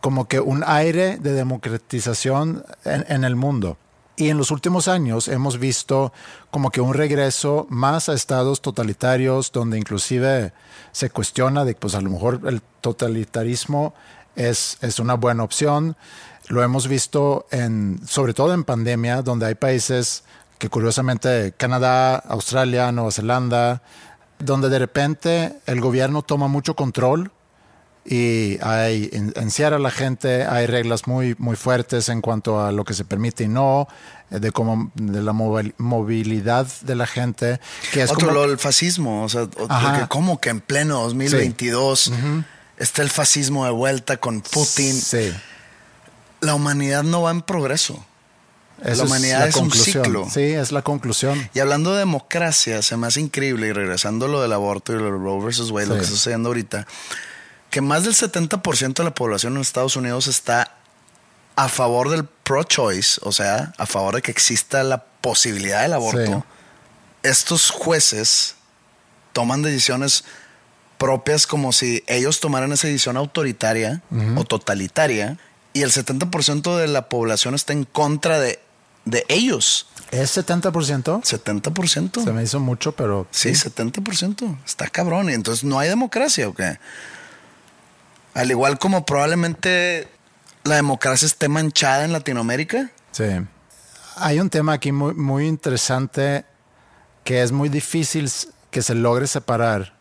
como que un aire de democratización en, en, el mundo. Y en los últimos años hemos visto como que un regreso más a estados totalitarios donde inclusive se cuestiona de pues a lo mejor el totalitarismo es, es una buena opción. Lo hemos visto en, sobre todo en pandemia, donde hay países que curiosamente Canadá, Australia, Nueva Zelanda, donde de repente el gobierno toma mucho control y hay, encierra a la gente, hay reglas muy, muy fuertes en cuanto a lo que se permite y no, de cómo, de la movilidad de la gente. Que es Otro, como, lo del fascismo, o sea, que como que en pleno 2022 sí. uh -huh. está el fascismo de vuelta con Putin. Sí la humanidad no va en progreso. La humanidad es, la es un ciclo. Sí, es la conclusión. Y hablando de democracia, se me hace increíble, y regresando a lo del aborto y lo de Roe versus Wade, sí. lo que está sucediendo ahorita, que más del 70% de la población en Estados Unidos está a favor del pro-choice, o sea, a favor de que exista la posibilidad del aborto. Sí. Estos jueces toman decisiones propias como si ellos tomaran esa decisión autoritaria uh -huh. o totalitaria y el 70% de la población está en contra de, de ellos. ¿Es 70%? 70%. Se me hizo mucho, pero... Sí, sí, 70%. Está cabrón. Y entonces no hay democracia, ¿o qué? Al igual como probablemente la democracia esté manchada en Latinoamérica. Sí. Hay un tema aquí muy, muy interesante que es muy difícil que se logre separar.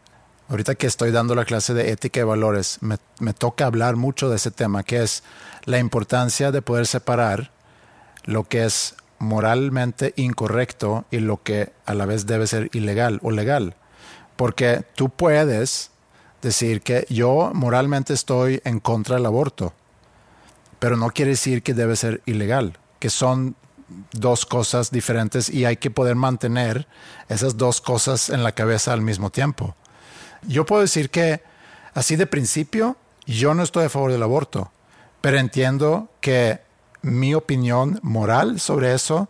Ahorita que estoy dando la clase de ética y valores, me, me toca hablar mucho de ese tema, que es la importancia de poder separar lo que es moralmente incorrecto y lo que a la vez debe ser ilegal o legal. Porque tú puedes decir que yo moralmente estoy en contra del aborto, pero no quiere decir que debe ser ilegal, que son dos cosas diferentes y hay que poder mantener esas dos cosas en la cabeza al mismo tiempo. Yo puedo decir que así de principio yo no estoy a favor del aborto, pero entiendo que mi opinión moral sobre eso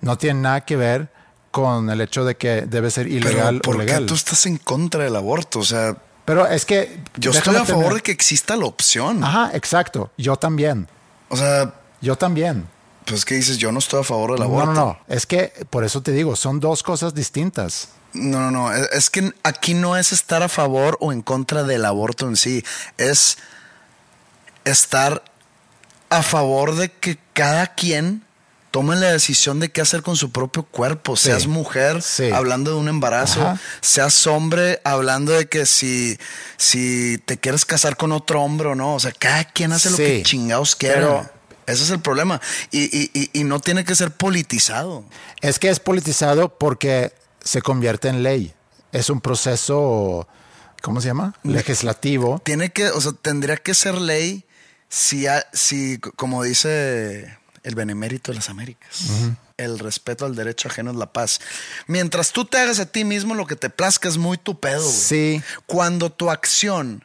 no tiene nada que ver con el hecho de que debe ser ilegal pero ¿por o legal. qué tú estás en contra del aborto? O sea, pero es que yo estoy a favor tener... de que exista la opción. Ajá, exacto. Yo también. O sea, yo también. Pues que dices, yo no estoy a favor del aborto. No, no, no. Es que por eso te digo, son dos cosas distintas. No, no, no. Es que aquí no es estar a favor o en contra del aborto en sí. Es estar a favor de que cada quien tome la decisión de qué hacer con su propio cuerpo. Sí. Seas mujer sí. hablando de un embarazo, Ajá. seas hombre hablando de que si, si te quieres casar con otro hombre o no. O sea, cada quien hace sí. lo que chingados quiera. Ese es el problema. Y, y, y, no tiene que ser politizado. Es que es politizado porque se convierte en ley. Es un proceso, ¿cómo se llama? Legislativo. Tiene que, o sea, tendría que ser ley si, si como dice el benemérito de las Américas. Uh -huh. El respeto al derecho ajeno es la paz. Mientras tú te hagas a ti mismo lo que te plazca es muy tu pedo. Güey. Sí. Cuando tu acción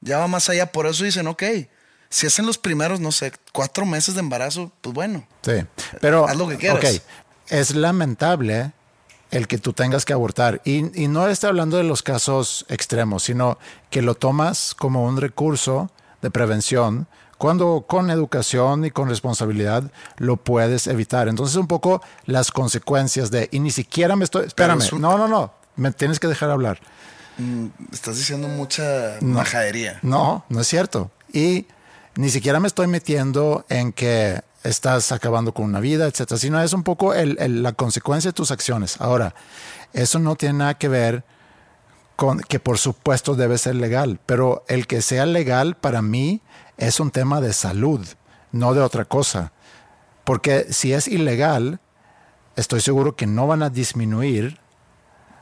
ya va más allá, por eso dicen, ok, si es en los primeros, no sé, cuatro meses de embarazo, pues bueno. Sí, pero... Haz lo que quieras. Ok, es lamentable el que tú tengas que abortar. Y, y no estoy hablando de los casos extremos, sino que lo tomas como un recurso de prevención cuando con educación y con responsabilidad lo puedes evitar. Entonces un poco las consecuencias de, y ni siquiera me estoy, espérame, no, no, no, me tienes que dejar hablar. Mm, estás diciendo mucha no, majadería. No, no es cierto. Y ni siquiera me estoy metiendo en que estás acabando con una vida, etcétera, sino es un poco el, el, la consecuencia de tus acciones. Ahora, eso no tiene nada que ver con, que por supuesto debe ser legal, pero el que sea legal para mí es un tema de salud, no de otra cosa. Porque si es ilegal, estoy seguro que no van a disminuir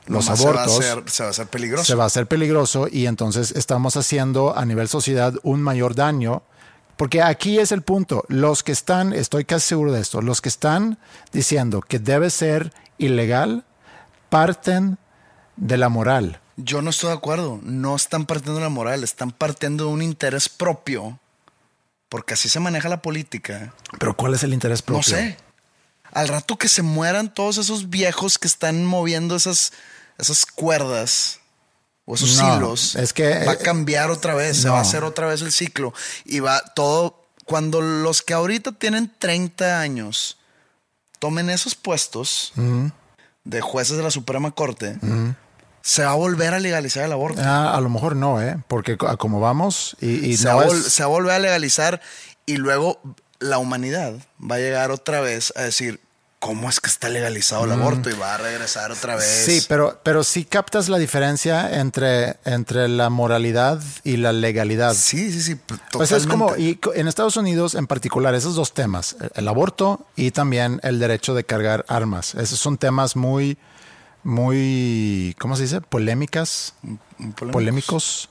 los Nomás abortos. Se va, hacer, se va a hacer peligroso. Se va a hacer peligroso y entonces estamos haciendo a nivel sociedad un mayor daño. Porque aquí es el punto. Los que están, estoy casi seguro de esto, los que están diciendo que debe ser ilegal parten de la moral. Yo no estoy de acuerdo. No están partiendo de la moral, están partiendo de un interés propio. Porque así se maneja la política. Pero ¿cuál es el interés propio? No sé. Al rato que se mueran todos esos viejos que están moviendo esas, esas cuerdas o esos No, hilos, es que- va a cambiar otra vez, se va a hacer otra vez el ciclo y va todo cuando los que ahorita tienen 30 años tomen esos puestos de jueces de la Suprema Corte, se va a volver a legalizar el aborto. Ah, a lo mejor no, ¿eh? Porque como vamos y, y se, no va es- se va a volver a legalizar y luego la humanidad va a llegar otra vez a decir, ¿cómo es que está legalizado el aborto? Y va a regresar otra vez. Sí, pero, pero sí captas la diferencia entre, entre la moralidad y la legalidad. Sí, sí, sí. p- Pues es como, totalmente. y en Estados Unidos en particular, esos dos temas, el- el aborto y también el derecho de cargar armas. Esos son temas muy, muy, ¿cómo se dice? Polémicas, Polémicos. polémicos.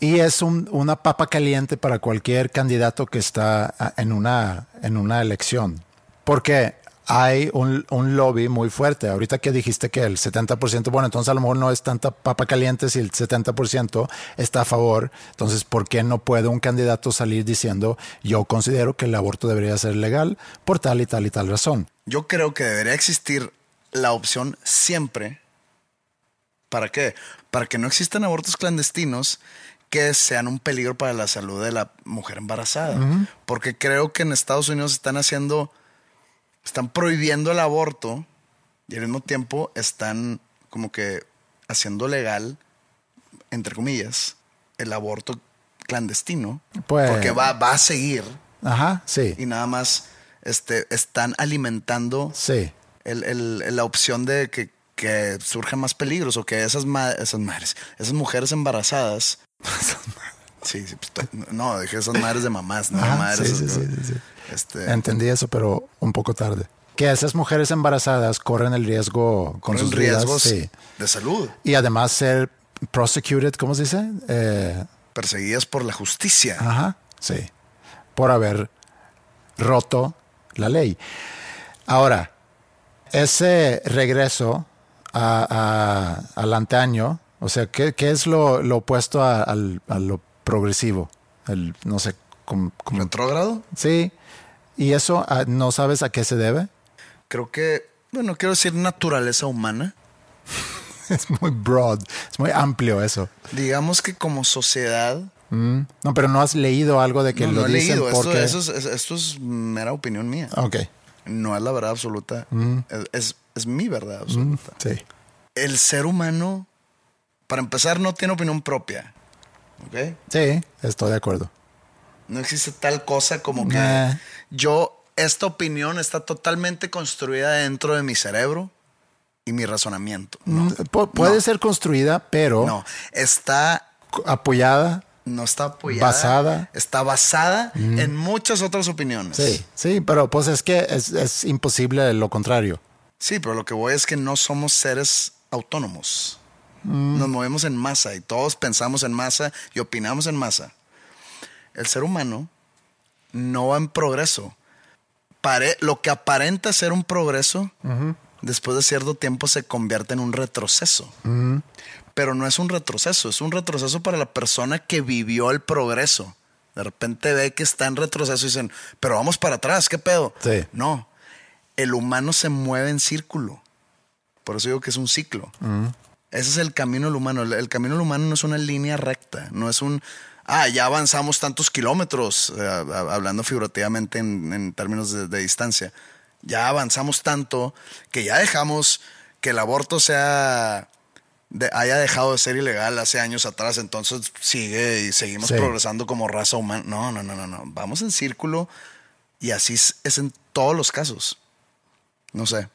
Y es un- una papa caliente para cualquier candidato que está ah, en una, en una elección. Porque hay un, un lobby muy fuerte. Ahorita que dijiste que el 70%, bueno, entonces a lo mejor no es tanta papa caliente si el 70% está a favor. Entonces, ¿por qué no puede un candidato salir diciendo yo considero que el aborto debería ser legal por tal y tal y tal razón? Yo creo que debería existir la opción siempre. ¿Para qué? Para que no existan abortos clandestinos que sean un peligro para la salud de la mujer embarazada. Porque creo que en Estados Unidos están haciendo, están prohibiendo el aborto y al mismo tiempo están como que haciendo legal, entre comillas, el aborto clandestino. Pues- porque va, va a seguir Ajá, sí, y nada más este, están alimentando sí. El- el- la opción de que, que surjan más peligros o que esas, ma- esas madres, esas mujeres embarazadas. [laughs] sí, sí, pues, no, dije esas madres de mamás, no Ajá, madres. sí, esas- sí, sí, sí, sí. Este, Entendí eso, pero un poco tarde. Que esas mujeres embarazadas corren el riesgo con sus riesgos de salud, Y además ser prosecuted, ¿cómo se dice? Eh, perseguidas por la justicia. ajá, sí. Por haber roto la ley. Ahora, ese regreso a, a- al antaño, o sea, ¿qué, qué es lo, lo opuesto a, a lo progresivo? El, no sé, como... como- Retrógrado, sí. ¿Y eso no sabes a qué se debe? creo que, bueno, quiero decir naturaleza humana. [laughs] Es muy broad, es muy amplio eso. Digamos que como sociedad, Mm. No, pero no has leído algo de que no, lo no he dicen leído, esto, porque... eso es, es- esto es mera opinión mía. Ok, No es la verdad absoluta, es, es- es mi verdad Mm, absoluta. sí. el ser humano, para empezar, no tiene opinión propia. ¿Ok? Sí, estoy de acuerdo. No existe tal cosa como que Nah. yo, esta opinión está totalmente construida dentro de mi cerebro y mi razonamiento. No, Mm, pu- puede No. ser construida, pero no, está, apoyada. No está apoyada. Basada. Está basada en muchas otras opiniones. Sí, sí, pero pues es que es, es imposible lo contrario. Sí, pero lo que voy es que no somos seres autónomos. Mm. Nos movemos en masa y todos pensamos en masa y opinamos en masa. El ser humano no va en progreso. Pare- lo que aparenta ser un progreso, después de cierto tiempo se convierte en un retroceso. Pero no es un retroceso, es un retroceso para la persona que vivió el progreso. De repente ve que está en retroceso y dicen, pero vamos para atrás, ¿qué pedo? Sí. No, el humano se mueve en círculo. Por eso digo que es un ciclo. Ese es el camino del humano. El, el camino del humano no es una línea recta, no es un, ah, ya avanzamos tantos kilómetros, eh, hablando figurativamente en, en términos de, de distancia. Ya avanzamos tanto que ya dejamos que el aborto sea de- haya dejado de ser ilegal hace años atrás, entonces sigue y seguimos Sí. progresando como raza humana. No, no, no, no, no. Vamos en círculo y así es, en todos los casos. No sé.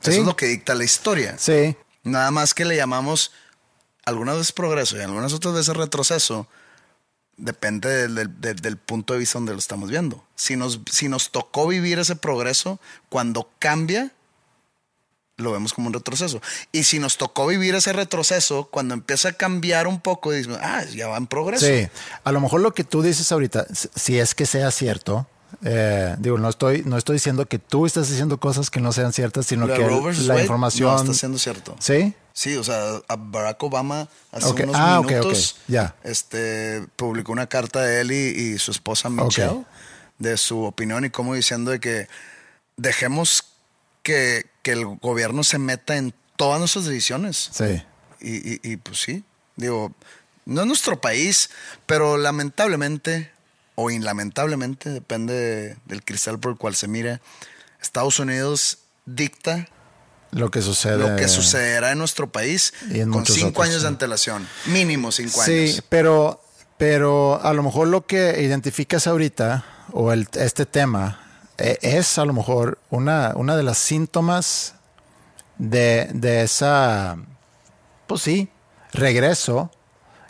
Sí. Eso es lo que dicta la historia. Sí, Nada más que le llamamos algunas veces progreso y algunas otras veces retroceso, depende del, del- del- del punto de vista donde lo estamos viendo. Si nos, si nos tocó vivir ese progreso, cuando cambia, lo vemos como un retroceso. Y si nos tocó vivir ese retroceso, cuando empieza a cambiar un poco, dices, ah, ya va en progreso. Sí, a lo mejor lo que tú dices ahorita, si- es que sea cierto, eh, digo, no estoy, no estoy diciendo que tú estás diciendo cosas que no sean ciertas, sino de que la Wade, información no, está siendo cierto. Sí, Sí, o sea, a Barack Obama hace Ok. unos Ah, ok, ok. minutos Ya. este, publicó una carta de él y, y su esposa Michelle de su opinión y como diciendo de que dejemos que, que el gobierno se meta en todas nuestras decisiones. sí. Y, y- y, pues sí, digo, no es nuestro país, pero lamentablemente o inlamentablemente, depende del cristal por el cual se mire, Estados Unidos dicta Lo que sucede. lo que sucederá en nuestro país Y en con cinco otros, años de sí. antelación. Mínimo cinco Sí, años. pero, pero a lo mejor lo que identificas ahorita, o el, este tema, es a lo mejor una, una de las síntomas de, de esa, pues sí, regreso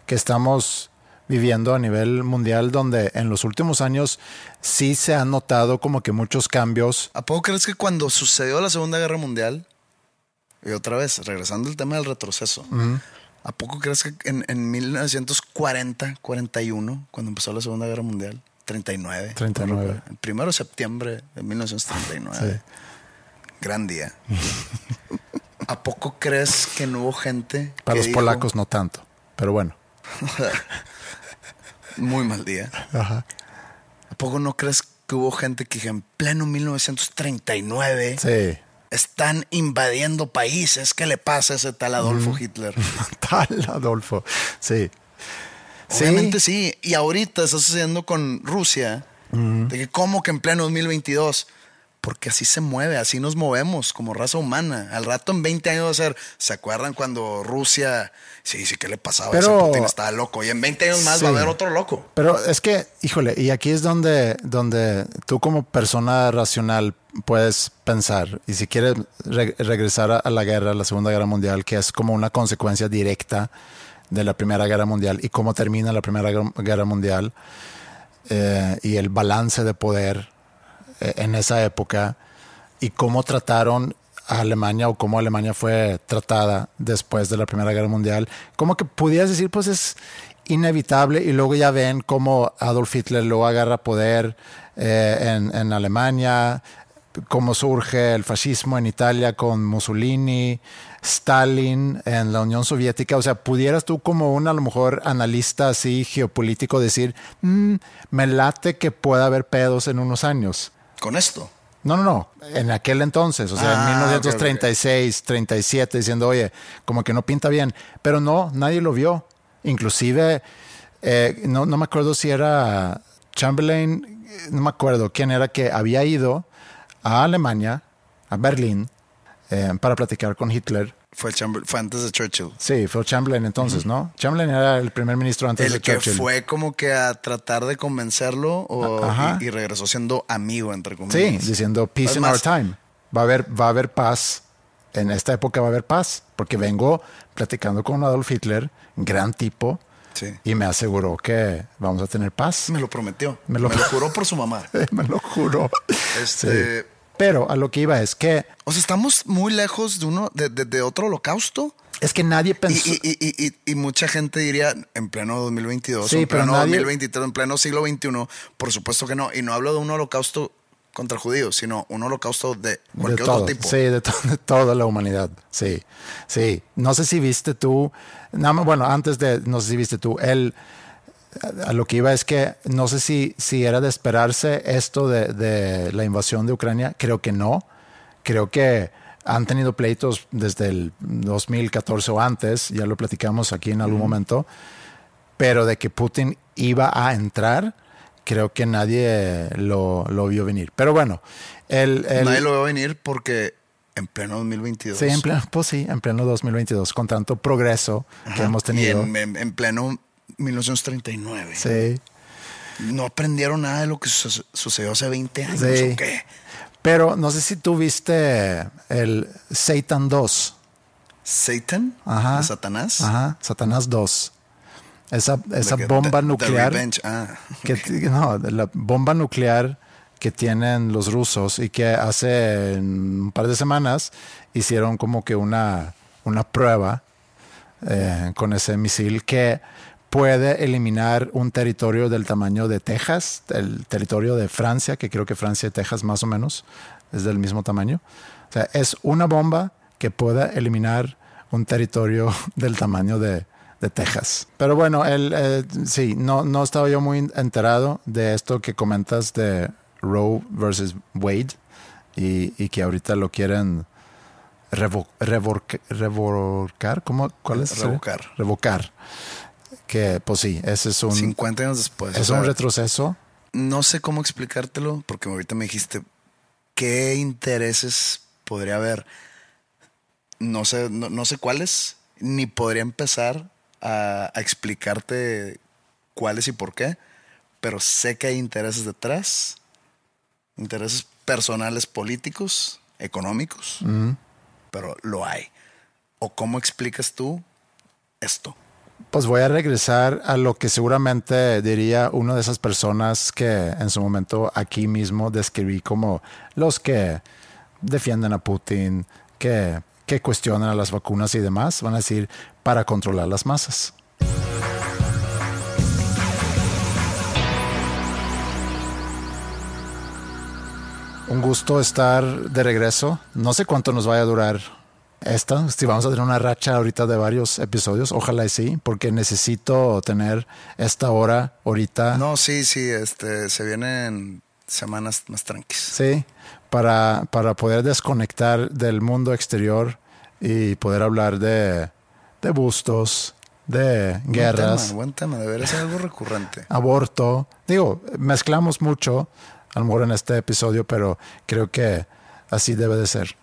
que estamos viviendo a nivel mundial, donde en los últimos años sí se han notado como que muchos cambios. ¿A poco crees que cuando sucedió la Segunda Guerra Mundial, y otra vez, regresando al tema del retroceso, ¿a poco crees que en, en 1940, 41, cuando empezó la Segunda Guerra Mundial, 39, 39. el primero de septiembre de 1939, gran día. [laughs] ¿A poco crees que no hubo gente Para los dijo, polacos no tanto, pero bueno. [laughs] Muy mal día. Ajá. ¿A poco no crees que hubo gente que en pleno 1939 Sí. están invadiendo países? ¿Qué le pasa a ese tal Adolfo Hitler? [laughs] Tal, Adolfo. Sí. Obviamente sí. Y ahorita está sucediendo con Rusia. De que, ¿cómo que en pleno 2022? Porque así se mueve, así nos movemos como raza humana. Al rato en 20 años va a ser, ¿se acuerdan cuando Rusia, sí, sí, ¿qué le pasaba? Pero- Ese Putin estaba loco. Y en 20 años más va a haber otro loco. Pero es que, híjole, y aquí es donde, donde tú como persona racional puedes pensar, y si quieres re- regresar a, a la guerra, a la Segunda Guerra Mundial, que es como una consecuencia directa de la Primera Guerra Mundial y cómo termina la Primera Guerra- Mundial eh, y el balance de poder eh, en esa época y cómo trataron a Alemania o cómo Alemania fue tratada después de la Primera Guerra Mundial, como que pudieras decir, pues es inevitable y luego ya ven cómo Adolf Hitler luego agarra poder eh, en, en Alemania, cómo surge el fascismo en Italia con Mussolini, Stalin en la Unión Soviética. O sea, pudieras tú como un a lo mejor analista así geopolítico decir, "Mm, me late que pueda haber pedos en unos años. Con esto. No, no, no. En aquel entonces, o sea, Ah, en ok, 1936, 37, diciendo, oye, como que no pinta bien. Pero no, nadie lo vio. Inclusive, eh, no, no me acuerdo si era Chamberlain, no me acuerdo quién era que había ido a Alemania, a Berlín, eh, para platicar con Hitler. Fue, Chamber- fue antes de Churchill. Sí, fue Chamberlain entonces, ¿no? Chamberlain era el primer ministro antes de El que Churchill. fue como que a tratar de convencerlo o- Ajá. y, y regresó siendo amigo, entre Sí, comillas. diciendo peace in our time. Va a haber, va a haber paz. En esta época va a haber paz. Porque vengo platicando con Adolf Hitler, gran tipo, Sí. y me aseguró que vamos a tener paz. Me lo prometió. Me Me lo- juró por su mamá. [laughs] me lo juro. Este, Sí. Pero a lo que iba es que O sea, estamos muy lejos de uno, de, de- de otro holocausto. es que nadie pensó. y- y- y- y- y mucha gente diría en pleno 2022, Sí, en pero nadie- 2023, en pleno siglo XXI. Por supuesto que no. Y no hablo de un holocausto contra judíos, sino un holocausto de de cualquier todo, otro tipo. sí, de, to- de toda la humanidad, sí, sí. No sé si viste tú, bueno, antes de, no sé si viste tú, él, a lo que iba es que no sé si, si era de esperarse esto de, de la invasión de Ucrania, creo que no, creo que han tenido pleitos desde el 2014 o antes, ya lo platicamos aquí en algún momento, pero de que Putin iba a entrar, creo que nadie lo, lo vio venir. Pero bueno, el, el- Nadie lo a venir porque en pleno 2022. Sí, en pleno, pues sí, en pleno 2022, con tanto progreso que hemos tenido. Y en, en- en pleno 1939. Sí, No aprendieron nada de lo que su- sucedió hace 20 años. Sí. ¿o qué? pero no sé si tú viste el Satan 2. Satan, Ajá. Satanás. Ajá, Satanás 2. Esa, esa bomba The- nuclear. Ah, que, no, la bomba nuclear que tienen los rusos y que hace un par de semanas hicieron como que una, una prueba eh, con ese misil que puede eliminar un territorio del tamaño de Texas, el territorio de Francia, que creo que Francia y Texas más o menos es del mismo tamaño. O sea, es una bomba que pueda eliminar un territorio [laughs] del tamaño de, de Texas. Pero bueno, el, eh, sí, no, no estaba yo muy enterado de esto que comentas de Roe versus Wade y, y que ahorita lo quieren revo- revocar. ¿Cómo? ¿Cuál es? Revocar. Revocar. Que pues sí, ese es un, 50 años después. es o sea, un retroceso. no sé cómo explicártelo, porque ahorita me dijiste qué intereses podría haber. No sé, no, no sé cuáles, ni podría empezar a, a explicarte cuáles y por qué, pero sé que hay intereses detrás, intereses personales, políticos, económicos, pero lo hay. ¿O cómo explicas tú esto? Pues voy a regresar a lo que seguramente diría una de esas personas que en su momento aquí mismo describí como los que defienden a Putin, que, que cuestionan a las vacunas y demás, van a decir para controlar las masas. Un gusto estar de regreso. No sé cuánto nos vaya a durar esta. Si vamos a tener una racha ahorita de varios episodios, ojalá y sí, porque necesito tener esta hora ahorita. No, sí, sí, este, se vienen semanas más tranquilas. Sí, para, para poder desconectar del mundo exterior y poder hablar de, de bustos, de guerras, Buen tema, buen tema, debería ser algo recurrente. [laughs] aborto. Digo, mezclamos mucho, a lo mejor en este episodio, pero creo que así debe de ser.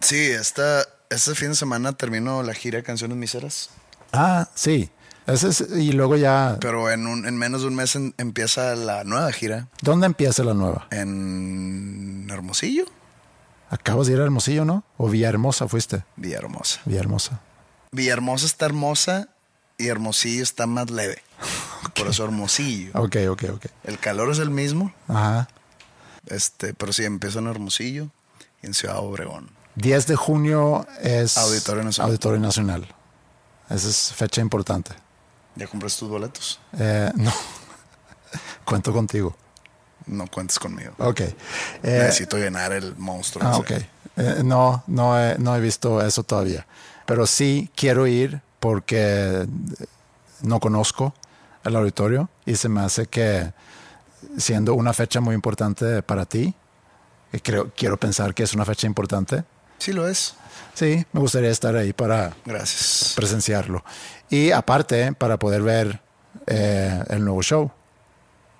Sí, esta, este fin de semana termino la gira de Canciones Miseras, Ah, sí. Ese es- y luego ya, pero en, un, en menos de un mes en- empieza la nueva gira ¿dónde empieza la nueva? en Hermosillo, Acabas de ir a Hermosillo, ¿no? O Villahermosa fuiste. Villahermosa. Villahermosa. Villahermosa está hermosa y Hermosillo está más leve. [laughs] Por eso Hermosillo. Ok, ok, ok. El calor es el mismo, Ajá. este, pero sí, empiezo en Hermosillo y en Ciudad Obregón. 10 de junio es Auditorio Nacional. Auditorio Nacional. Esa es fecha importante. ¿Ya compraste tus boletos? Eh, [laughs] no. Cuento contigo. No cuentes conmigo. Ok. Eh, Necesito llenar el monstruo. ah, ok. Eh, no, no he, no he visto eso todavía. Pero sí quiero ir porque no conozco el auditorio y se me hace que siendo una fecha muy importante para ti, y creo, quiero pensar que es una fecha importante, Sí lo es. sí, me gustaría estar ahí para Gracias. presenciarlo. Y aparte, para poder ver eh, el nuevo show,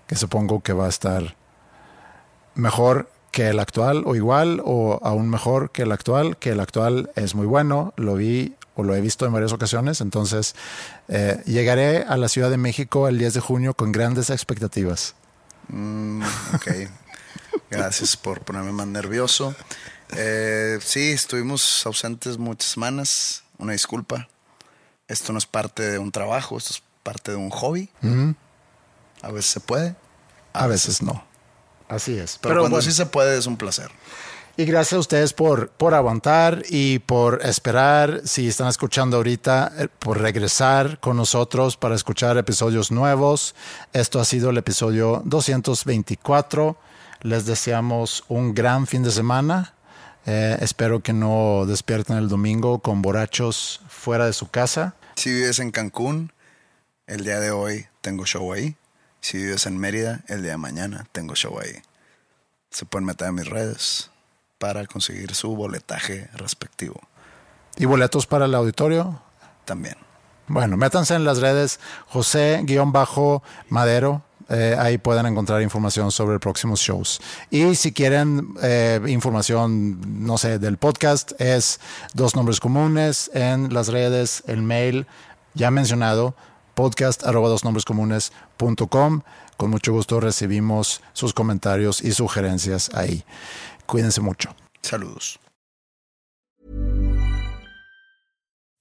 que supongo que va a estar mejor que el actual o igual o aún mejor que el actual, que el actual es muy bueno, lo vi o lo he visto en varias ocasiones, entonces eh, llegaré a la Ciudad de México el 10 de junio con grandes expectativas. Mm, ok. Gracias por ponerme más nervioso. Eh, sí, estuvimos ausentes muchas semanas. Una disculpa. Esto no es parte de un trabajo, esto es parte de un hobby. A veces se puede, A veces no. Así es. pero, cuando bueno. sí se puede es un placer. Y gracias a ustedes por, por aguantar y por esperar, si están escuchando ahorita, eh, por regresar con nosotros para escuchar episodios nuevos. Esto ha sido el episodio 224. Les deseamos un gran fin de semana. Eh, espero que no despierten el domingo con borrachos fuera de su casa. Si vives en Cancún, el día de hoy tengo show ahí. Si vives en Mérida, el día de mañana tengo show ahí. Se pueden meter en mis redes para conseguir su boletaje respectivo ¿Y boletos para el auditorio? también. Bueno, métanse en las redes José-Madero. Eh, ahí pueden encontrar información sobre próximos shows. Y si quieren eh, información, no sé, del podcast, es dos nombres comunes en las redes, el mail ya mencionado, podcast arroba dos nombres comunes.com. Con mucho gusto recibimos sus comentarios y sugerencias ahí. Cuídense mucho. Saludos.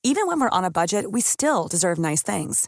Even when we're on a budget, we still deserve nice things.